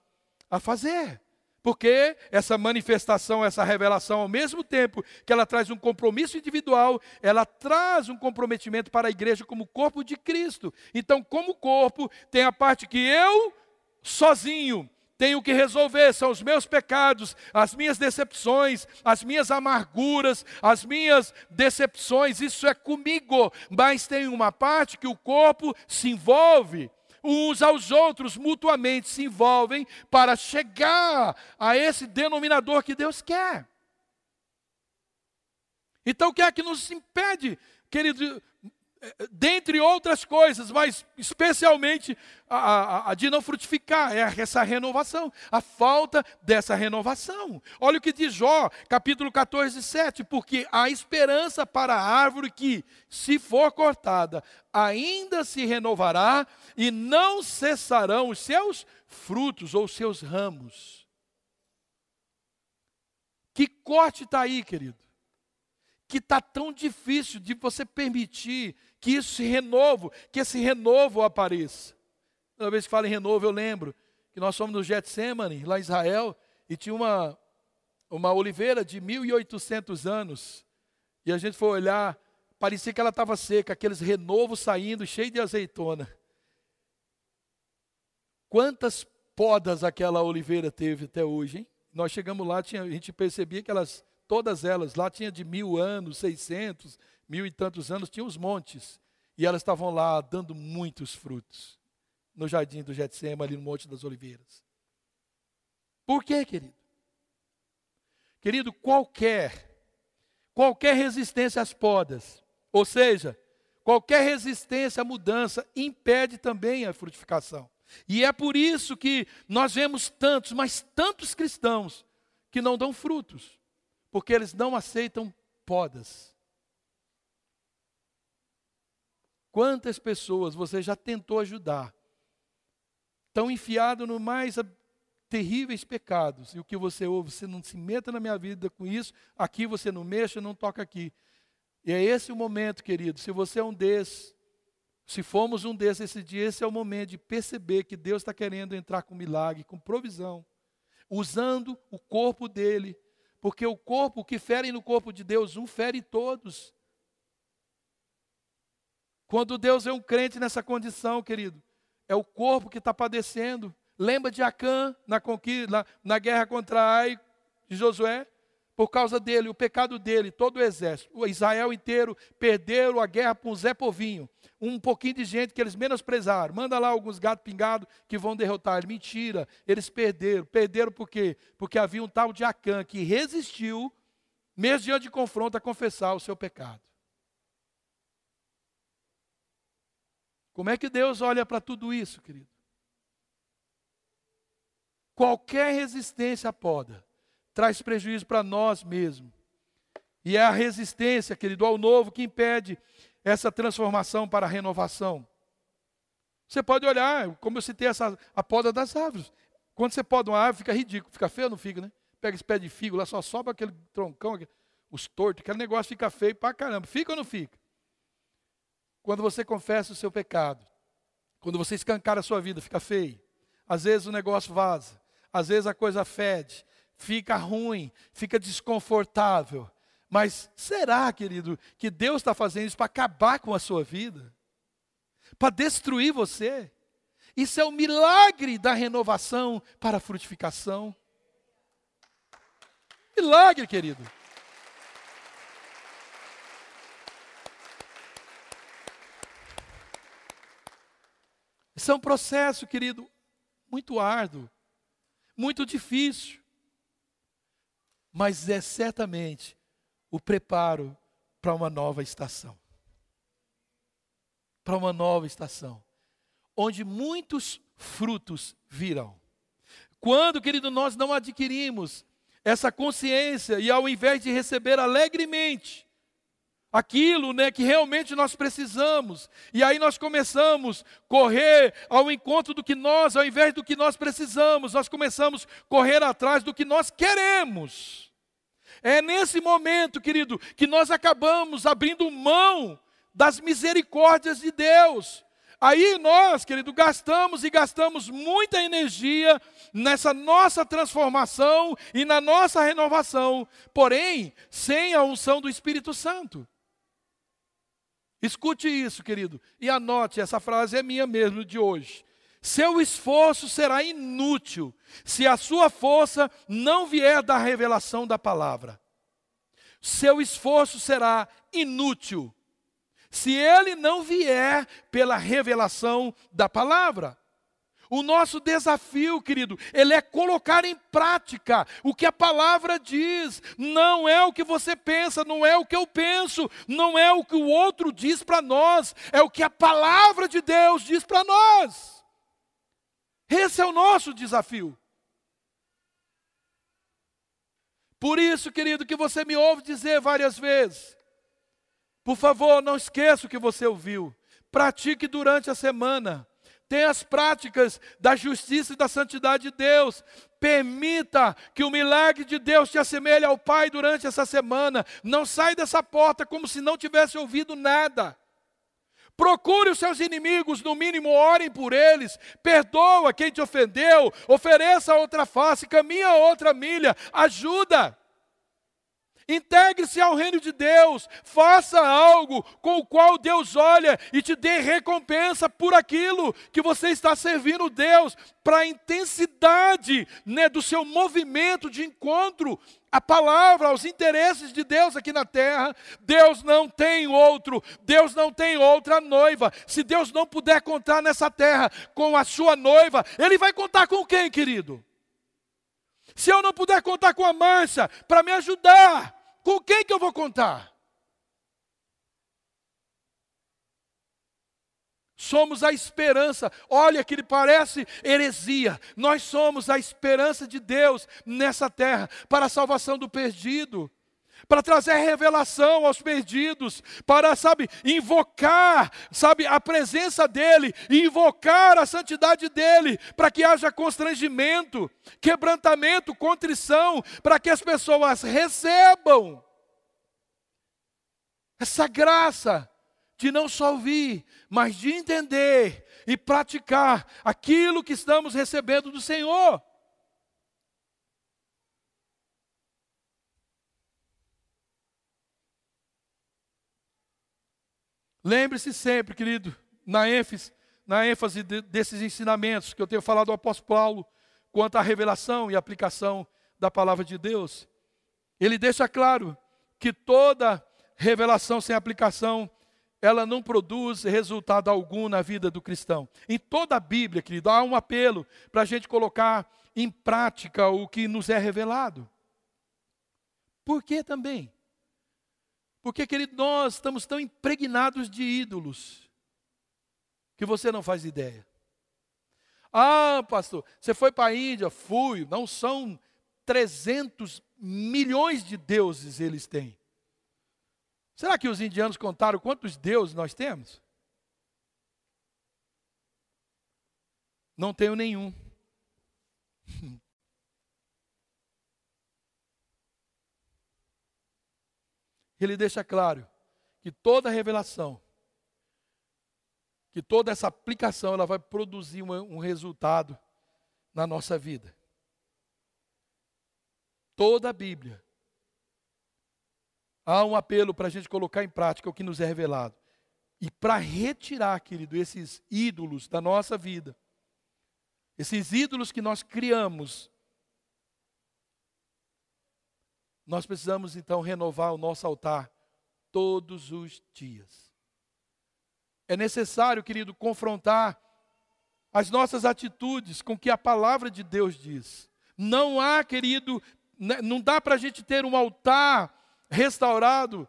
a fazer. Porque essa manifestação, essa revelação, ao mesmo tempo que ela traz um compromisso individual, ela traz um comprometimento para a igreja como corpo de Cristo. Então, como corpo, tem a parte que eu, sozinho, tenho que resolver, são os meus pecados, as minhas decepções, as minhas amarguras, as minhas decepções, isso é comigo. Mas tem uma parte que o corpo se envolve uns aos outros, mutuamente se envolvem para chegar a esse denominador que Deus quer. Então, o que é que nos impede, querido, dentre outras coisas, mas especialmente a, a, a, de não frutificar, é essa renovação, a falta dessa renovação. Olha o que diz Jó, capítulo 14, 7, porque a esperança para a árvore que, se for cortada, ainda se renovará e não cessarão os seus frutos ou seus ramos. Que corte está aí, querido? que está tão difícil de você permitir que isso se renovo, que esse renovo apareça. Toda vez que falo em renovo, eu lembro que nós fomos no Getsemane, lá em Israel, e tinha uma, uma oliveira de 1.800 anos, e a gente foi olhar, parecia que ela estava seca, aqueles renovos saindo, cheio de azeitona. Quantas podas aquela oliveira teve até hoje, hein? Nós chegamos lá, tinha, a gente percebia que elas, todas elas, lá tinha de mil anos, seiscentos, mil e tantos anos, tinha os montes. E elas estavam lá dando muitos frutos. No jardim do Getsema, ali no Monte das Oliveiras. Por quê, querido? Querido, qualquer, qualquer resistência às podas, ou seja, qualquer resistência à mudança, impede também a frutificação. E é por isso que nós vemos tantos, mas tantos cristãos que não dão frutos, porque eles não aceitam podas. Quantas pessoas você já tentou ajudar? Estão enfiados no mais terríveis pecados. E o que você ouve, você não se meta na minha vida com isso, aqui você não mexa, não toca aqui. E é esse o momento, querido. Se você é um desses, se formos um desses esse dia, esse é o momento de perceber que Deus está querendo entrar com milagre, com provisão, usando o corpo dele, porque o corpo que fere no corpo de Deus, um fere todos. Quando Deus é um crente nessa condição, querido, é o corpo que está padecendo. Lembra de Acã na, conquista, na, na guerra contra Ai de Josué? por causa dele, o pecado dele, todo o exército, o Israel inteiro perderam a guerra com Zé Povinho. Um pouquinho de gente que eles menosprezaram. Manda lá alguns gatos pingados que vão derrotar ele. Mentira, eles perderam. Perderam por quê? Porque havia um tal de Acã que resistiu, mesmo diante de confronto, a confessar o seu pecado. Como é que Deus olha para tudo isso, querido? Qualquer resistência poda traz prejuízo para nós mesmos. E é a resistência, querido, ao novo que impede essa transformação para a renovação. Você pode olhar, como eu citei essa, a poda das árvores. Quando você poda uma árvore, fica ridículo, fica feio ou não fica, né? Pega esse pé de figo, lá só sobra aquele troncão, os tortos, aquele negócio fica feio para caramba. Fica ou não fica? Quando você confessa o seu pecado, quando você escancara a sua vida, fica feio. Às vezes o negócio vaza, às vezes a coisa fede, fica ruim, fica desconfortável. Mas será, querido, que Deus está fazendo isso para acabar com a sua vida? Para destruir você? Isso é o milagre da renovação para a frutificação. Milagre, querido. Isso é um processo, querido, muito árduo, muito difícil mas é certamente o preparo para uma nova estação. Para uma nova estação, onde muitos frutos virão. Quando, querido, nós não adquirimos essa consciência e ao invés de receber alegremente aquilo né, que realmente nós precisamos. E aí nós começamos a correr ao encontro do que nós, ao invés do que nós precisamos, nós começamos a correr atrás do que nós queremos. É nesse momento, querido, que nós acabamos abrindo mão das misericórdias de Deus. Aí nós, querido, gastamos e gastamos muita energia nessa nossa transformação e na nossa renovação, porém, sem a unção do Espírito Santo. Escute isso, querido, e anote, essa frase é minha mesmo de hoje. Seu esforço será inútil se a sua força não vier da revelação da palavra. Seu esforço será inútil se ele não vier pela revelação da palavra. O nosso desafio, querido, ele é colocar em prática o que a palavra diz. Não é o que você pensa, não é o que eu penso, não é o que o outro diz para nós, é o que a palavra de Deus diz para nós. Esse é o nosso desafio. Por isso, querido, que você me ouve dizer várias vezes, por favor, não esqueça o que você ouviu. Pratique durante a semana. Tenha as práticas da justiça e da santidade de Deus. Permita que o milagre de Deus te assemelhe ao Pai durante essa semana. Não sai dessa porta como se não tivesse ouvido nada. Procure os seus inimigos, no mínimo orem por eles, perdoa quem te ofendeu, ofereça outra face, caminha outra milha, ajuda. Integre-se ao reino de Deus, faça algo com o qual Deus olha e te dê recompensa por aquilo que você está servindo Deus, para a intensidade né, do seu movimento de encontro à palavra, aos interesses de Deus aqui na terra. Deus não tem outro, Deus não tem outra noiva. Se Deus não puder contar nessa terra com a sua noiva, Ele vai contar com quem, querido? Se eu não puder contar com a mancha para me ajudar, com quem que eu vou contar? Somos a esperança. Olha que ele parece heresia. Nós somos a esperança de Deus nessa terra para a salvação do perdido para trazer revelação aos perdidos, para, sabe, invocar, sabe, a presença dEle, invocar a santidade dEle, para que haja constrangimento, quebrantamento, contrição, para que as pessoas recebam essa graça de não só ouvir, mas de entender e praticar aquilo que estamos recebendo do Senhor. Lembre-se sempre, querido, na ênfase, na ênfase de, desses ensinamentos que eu tenho falado ao apóstolo Paulo, quanto à revelação e aplicação da palavra de Deus. Ele deixa claro que toda revelação sem aplicação, ela não produz resultado algum na vida do cristão. Em toda a Bíblia, querido, há um apelo para a gente colocar em prática o que nos é revelado. Por que também? Porque, querido, nós estamos tão impregnados de ídolos que você não faz ideia. Ah, pastor, você foi para a Índia? Fui. Não são 300 milhões de deuses eles têm. Será que os indianos contaram quantos deuses nós temos? Não tenho nenhum. ele deixa claro que toda revelação, que toda essa aplicação, ela vai produzir um, um resultado na nossa vida. Toda a Bíblia. Há um apelo para a gente colocar em prática o que nos é revelado. E para retirar, querido, esses ídolos da nossa vida, esses ídolos que nós criamos Nós precisamos então renovar o nosso altar todos os dias. É necessário, querido, confrontar as nossas atitudes com o que a palavra de Deus diz. Não há, querido, né, não dá para a gente ter um altar restaurado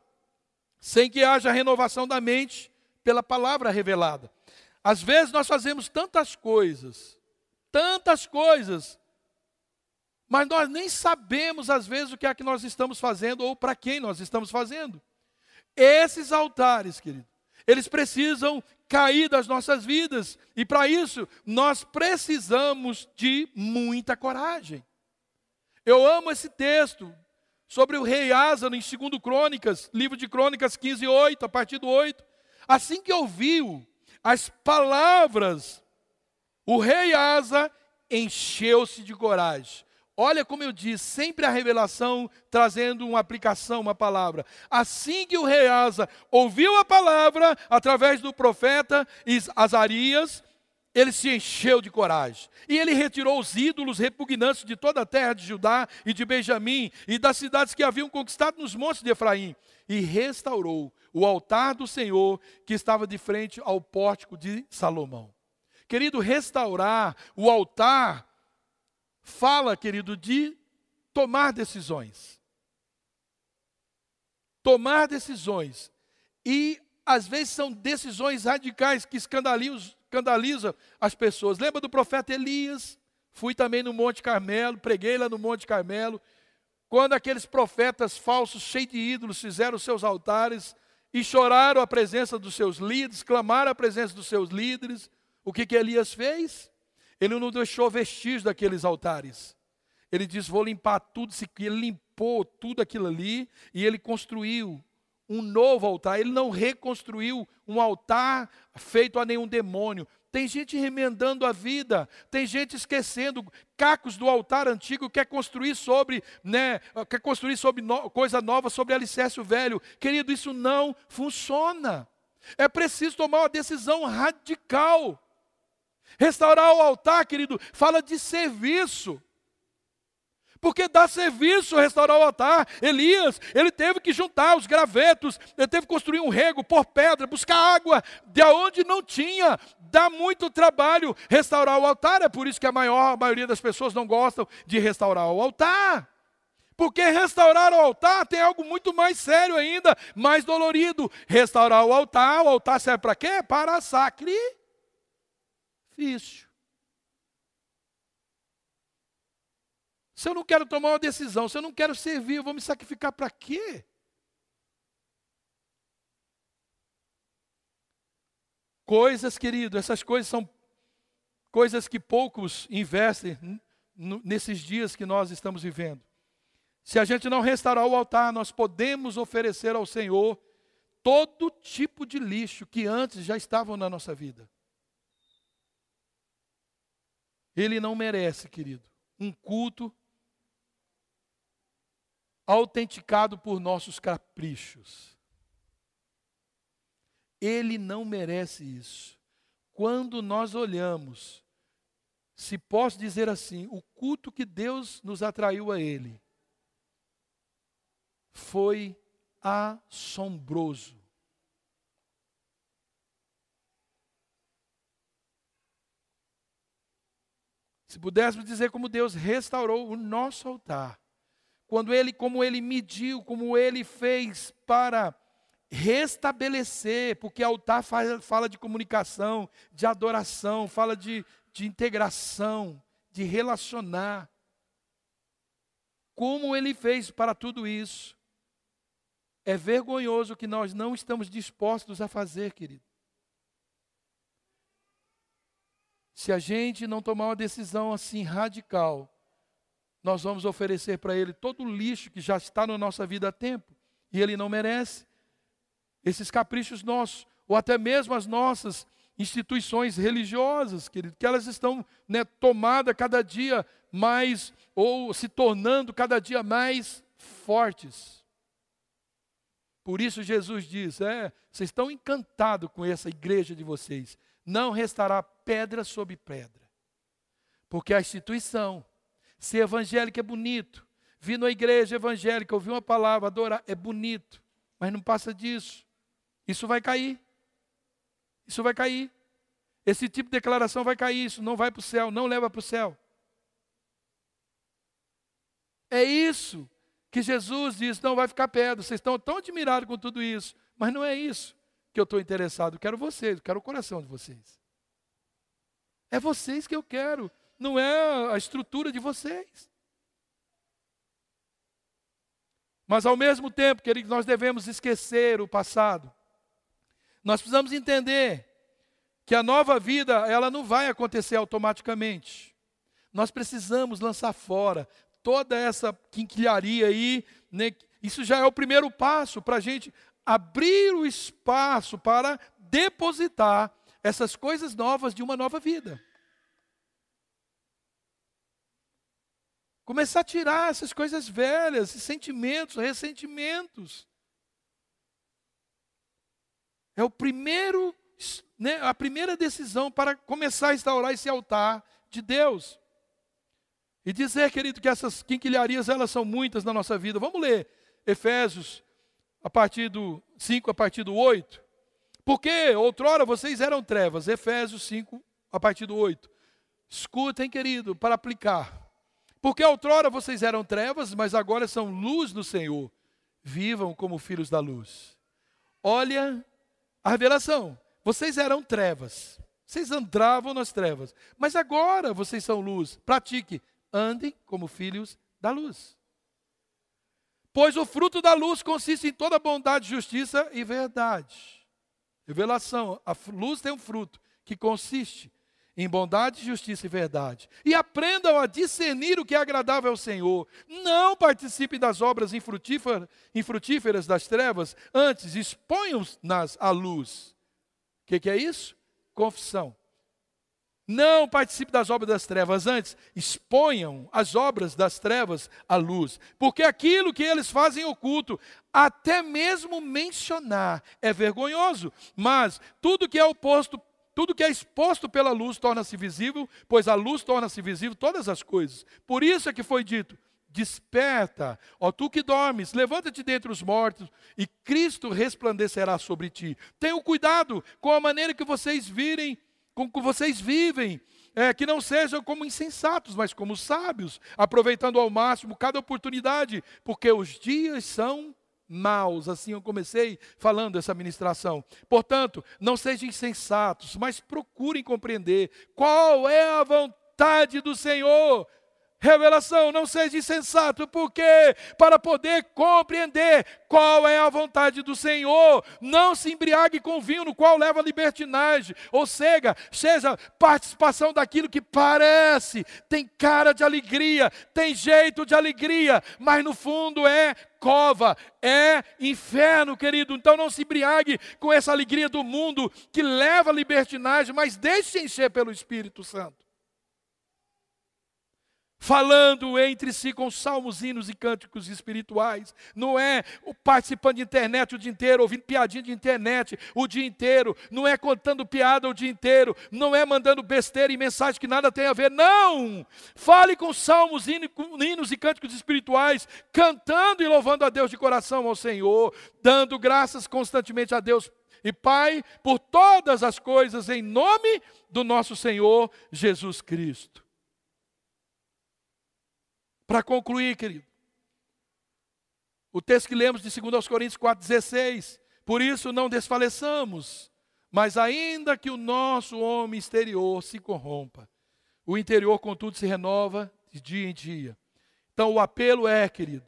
sem que haja renovação da mente pela palavra revelada. Às vezes nós fazemos tantas coisas, tantas coisas, mas nós nem sabemos, às vezes, o que é que nós estamos fazendo ou para quem nós estamos fazendo. Esses altares, querido, eles precisam cair das nossas vidas. E para isso, nós precisamos de muita coragem. Eu amo esse texto sobre o rei Asa, em 2 Crônicas, livro de Crônicas 15, 8, a partir do 8. Assim que ouviu as palavras, o rei Asa encheu-se de coragem Olha como eu disse, sempre a revelação trazendo uma aplicação, uma palavra. Assim que o rei Asa ouviu a palavra através do profeta Azarias, ele se encheu de coragem. E ele retirou os ídolos repugnantes de toda a terra de Judá e de Benjamim e das cidades que haviam conquistado nos montes de Efraim e restaurou o altar do Senhor que estava de frente ao pórtico de Salomão. Querido, restaurar o altar fala, querido, de tomar decisões. Tomar decisões. E às vezes são decisões radicais que escandalizam, as pessoas. Lembra do profeta Elias? Fui também no Monte Carmelo, preguei lá no Monte Carmelo. Quando aqueles profetas falsos, cheios de ídolos, fizeram seus altares e choraram a presença dos seus líderes, clamaram a presença dos seus líderes, O que, que Elias fez? Ele não deixou vestígios daqueles altares. Ele diz: Vou limpar tudo. Ele limpou tudo aquilo ali e ele construiu um novo altar. Ele não reconstruiu um altar feito a nenhum demônio. Tem gente remendando a vida, tem gente esquecendo cacos do altar antigo, quer construir sobre, né, quer construir sobre no, coisa nova, sobre alicerce velho. Querido, isso não funciona. É preciso tomar uma decisão radical. Restaurar o altar, querido, fala de serviço. Porque dá serviço restaurar o altar. Elias, ele teve que juntar os gravetos, ele teve que construir um rego, pôr pedra, buscar água de onde não tinha. Dá muito trabalho restaurar o altar. É por isso que a maior a maioria das pessoas não gostam de restaurar o altar. Porque restaurar o altar tem algo muito mais sério ainda, mais dolorido. Restaurar o altar, o altar serve para quê? Para sacrifício. Se eu não quero tomar uma decisão, se eu não quero servir, eu vou me sacrificar para quê? Coisas, querido, essas coisas são coisas que poucos investem nesses dias que nós estamos vivendo. Se a gente não restaurar o altar, nós podemos oferecer ao Senhor todo tipo de lixo que antes já estavam na nossa vida. Ele não merece, querido, um culto autenticado por nossos caprichos. Ele não merece isso. Quando nós olhamos, se posso dizer assim, o culto que Deus nos atraiu a Ele foi assombroso. Se pudéssemos dizer como Deus restaurou o nosso altar, quando ele, como ele mediu, como ele fez para restabelecer, porque altar fala, de comunicação, de adoração, fala de, de integração, de relacionar. Como ele fez para tudo isso? É vergonhoso que nós não estamos dispostos a fazer, querido. Se a gente não tomar uma decisão assim radical, nós vamos oferecer para Ele todo o lixo que já está na nossa vida há tempo, e Ele não merece. Esses caprichos nossos, ou até mesmo as nossas instituições religiosas, querido, que elas estão né, tomadas cada dia mais, ou se tornando cada dia mais fortes. Por isso Jesus diz: é, vocês estão encantados com essa igreja de vocês. Não restará pedra sobre pedra. Porque a instituição, Ser evangélico é bonito. Vir na igreja evangélica, ouvir uma palavra, adorar, é bonito. Mas não passa disso. Isso vai cair. Isso vai cair. Esse tipo de declaração vai cair. Isso não vai para o céu, não leva para o céu. É isso que Jesus diz: não vai ficar pedra. Vocês estão tão admirados com tudo isso. Mas não é isso que eu estou interessado. Eu quero vocês, eu quero o coração de vocês. É vocês que eu quero não é a estrutura de vocês. Mas ao mesmo tempo, queridos, nós devemos esquecer o passado. Nós precisamos entender que a nova vida, ela não vai acontecer automaticamente. Nós precisamos lançar fora toda essa quinquilharia aí. Né? Isso já é o primeiro passo para a gente abrir o espaço para depositar essas coisas novas de uma nova vida. Começar a tirar essas coisas velhas, esses sentimentos, ressentimentos. É o primeiro, né, a primeira decisão para começar a instaurar esse altar de Deus. E dizer, querido, que essas quinquilharias, elas são muitas na nossa vida. Vamos ler Efésios, a partir do 5, a partir do 8. Porque outrora vocês eram trevas. Efésios 5, a partir do 8. Escutem, querido, para aplicar. Porque outrora vocês eram trevas, mas agora são luz no Senhor. Vivam como filhos da luz. Olha a revelação. Vocês eram trevas. Vocês andavam nas trevas. Mas agora vocês são luz. Pratique. Andem como filhos da luz. Pois o fruto da luz consiste em toda bondade, justiça e verdade. Revelação. A luz tem um fruto que consiste em bondade, justiça e verdade. E aprendam a discernir o que é agradável ao Senhor. Não participem das obras infrutíferas das trevas, antes exponham-nas à luz. O que, que é isso? Confissão. Não participe das obras das trevas, antes exponham as obras das trevas à luz, porque aquilo que eles fazem oculto, até mesmo mencionar, é vergonhoso, mas tudo que é oposto tudo que é exposto pela luz torna-se visível, pois a luz torna-se visível todas as coisas. Por isso é que foi dito: Desperta, ó tu que dormes, levanta-te dentre os mortos e Cristo resplandecerá sobre ti. Tenham cuidado com a maneira que vocês virem, com que vocês vivem, é, que não sejam como insensatos, mas como sábios, aproveitando ao máximo cada oportunidade, porque os dias são maus. Assim eu comecei falando essa ministração. Portanto, não sejam insensatos, mas procurem compreender qual é a vontade do Senhor. Revelação, não seja insensato, porque para poder compreender qual é a vontade do Senhor, não se embriague com vinho no qual leva libertinagem, ou seja, seja participação daquilo que parece, tem cara de alegria, tem jeito de alegria, mas no fundo é cova, é inferno, querido. Então não se embriague com essa alegria do mundo que leva a libertinagem, mas deixe encher pelo Espírito Santo falando entre si com salmos, hinos e cânticos espirituais. Não é participando de internet o dia inteiro, ouvindo piadinha de internet o dia inteiro. Não é contando piada o dia inteiro. Não é mandando besteira e mensagem que nada tem a ver. Não! Fale com salmos, hinos e cânticos espirituais, cantando e louvando a Deus de coração ao Senhor, dando graças constantemente a Deus e Pai por todas as coisas em nome do nosso Senhor Jesus Cristo. Para concluir, querido, o texto que lemos de 2 Coríntios 4,16, por isso não desfaleçamos, mas ainda que o nosso homem exterior se corrompa, o interior, contudo, se renova de dia em dia. Então o apelo é, querido,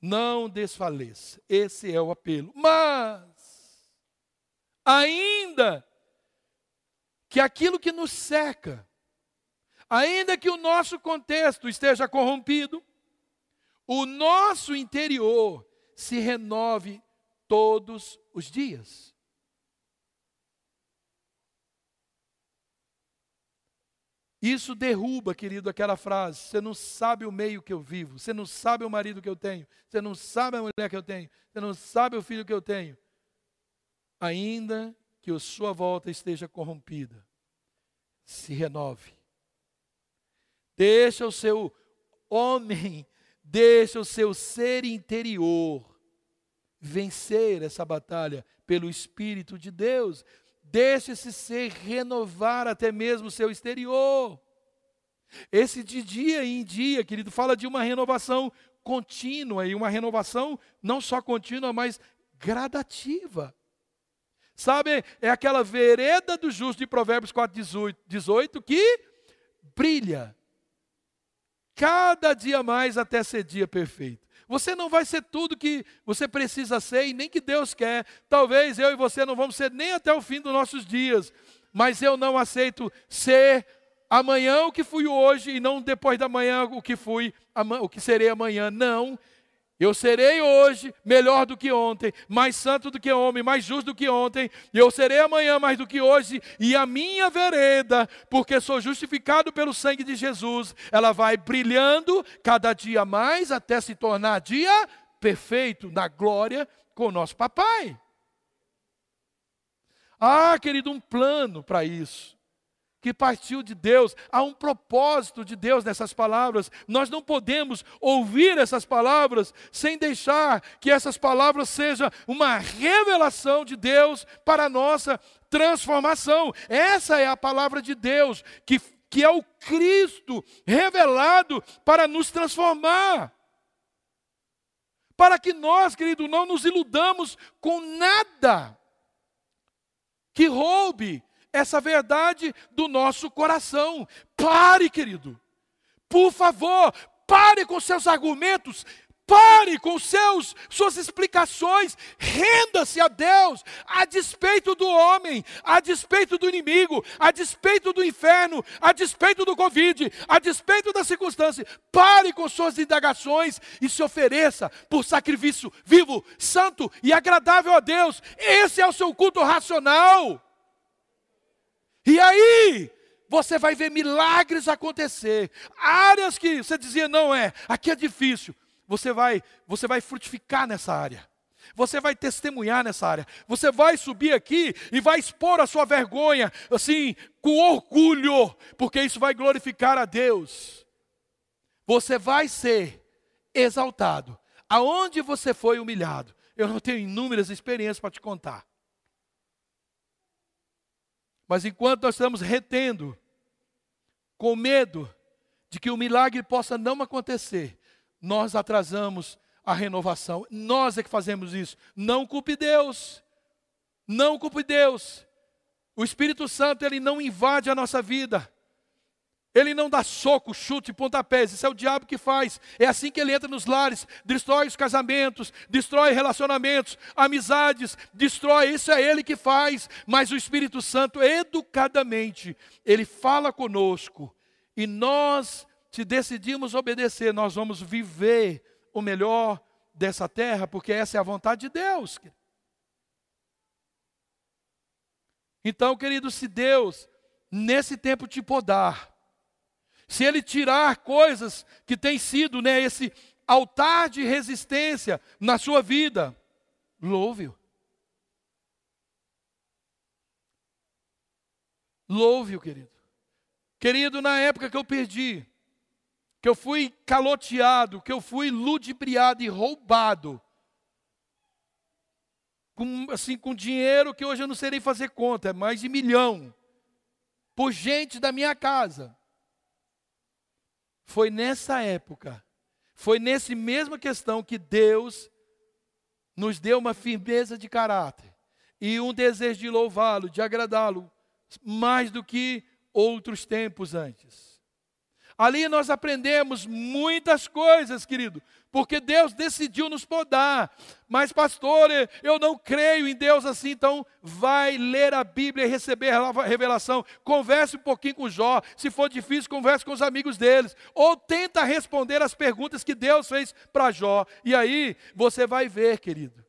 não desfaleça. Esse é o apelo. Mas, ainda que aquilo que nos seca, Ainda que o nosso contexto esteja corrompido, o nosso interior se renove todos os dias. Isso derruba, querido, aquela frase: você não sabe o meio que eu vivo, você não sabe o marido que eu tenho, você não sabe a mulher que eu tenho, você não sabe o filho que eu tenho. Ainda que a sua volta esteja corrompida, se renove Deixa o seu homem, deixa o seu ser interior vencer essa batalha pelo Espírito de Deus. Deixa esse ser renovar até mesmo o seu exterior. Esse de dia em dia, querido, fala de uma renovação contínua e uma renovação não só contínua, mas gradativa. Sabe, é aquela vereda do justo de Provérbios 4, 18 que brilha cada dia mais até ser dia perfeito. Você não vai ser tudo que você precisa ser e nem que Deus quer. Talvez eu e você não vamos ser nem até o fim dos nossos dias, mas eu não aceito ser amanhã o que fui hoje e não depois da manhã o que fui, o que serei amanhã. Não, eu serei hoje melhor do que ontem, mais santo do que homem, mais justo do que ontem. Eu serei amanhã mais do que hoje. E a minha vereda, porque sou justificado pelo sangue de Jesus, ela vai brilhando cada dia mais até se tornar dia perfeito na glória com o nosso papai. Ah, querido, um plano para isso que partiu de Deus, há um propósito de Deus nessas palavras. Nós não podemos ouvir essas palavras sem deixar que essas palavras sejam uma revelação de Deus para a nossa transformação. Essa é a palavra de Deus, que, que é o Cristo revelado para nos transformar. Para que nós, querido, não nos iludamos com nada que roube essa verdade do nosso coração. Pare, querido. Por favor, pare com seus argumentos. Pare com seus suas explicações, renda-se a Deus, a despeito do homem, a despeito do inimigo, a despeito do inferno, a despeito do Covid, a despeito da circunstância. Pare com suas indagações e se ofereça por sacrifício vivo, santo e agradável a Deus. Esse é o seu culto racional. E aí, você vai ver milagres acontecer. Áreas que você dizia não é, aqui é difícil. Você vai, você vai frutificar nessa área. Você vai testemunhar nessa área. Você vai subir aqui e vai expor a sua vergonha, assim, com orgulho, porque isso vai glorificar a Deus. Você vai ser exaltado. Aonde você foi humilhado? Eu não tenho inúmeras experiências para te contar. Mas enquanto nós estamos retendo, com medo de que o milagre possa não acontecer, nós atrasamos a renovação. Nós é que fazemos isso. Não culpe Deus. Não culpe Deus. O Espírito Santo, ele não invade a nossa vida. Ele não dá soco, chute, pontapés. Isso é o diabo que faz. É assim que ele entra nos lares, destrói os casamentos, destrói relacionamentos, amizades, destrói. Isso é ele que faz. Mas o Espírito Santo, educadamente, ele fala conosco. E nós, se decidimos obedecer, nós vamos viver o melhor dessa terra, porque essa é a vontade de Deus. Então, querido, se Deus, nesse tempo te podar, se ele tirar coisas que tem sido né, esse altar de resistência na sua vida, louve-o. Louve-o, querido. Querido, na época que eu perdi, que eu fui caloteado, que eu fui ludibriado e roubado, com, assim, com dinheiro que hoje eu não serei fazer conta, é mais de milhão, por gente da minha casa. Foi nessa época, foi nesse mesma questão que Deus nos deu uma firmeza de caráter e um desejo de louvá-lo, de agradá-lo, mais do que outros tempos antes. Ali nós aprendemos muitas coisas, querido, porque Deus decidiu nos podar. Mas, pastor, eu não creio em Deus assim, então vai ler a Bíblia e receber a revelação. Converse um pouquinho com Jó. Se for difícil, converse com os amigos deles. Ou tenta responder as perguntas que Deus fez para Jó. E aí você vai ver, querido,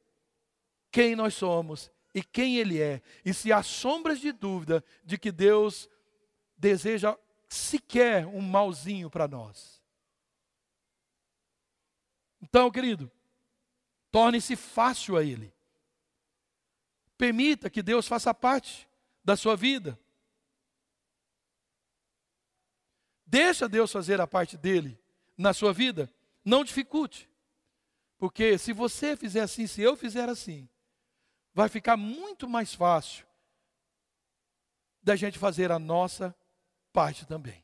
quem nós somos e quem Ele é. E se há sombras de dúvida de que Deus deseja sequer um malzinho para nós. Então, querido, torne-se fácil a Ele. Permita que Deus faça parte da sua vida. Deixa Deus fazer a parte dele na sua vida. Não dificulte. Porque se você fizer assim, se eu fizer assim, vai ficar muito mais fácil da gente fazer a nossa parte também.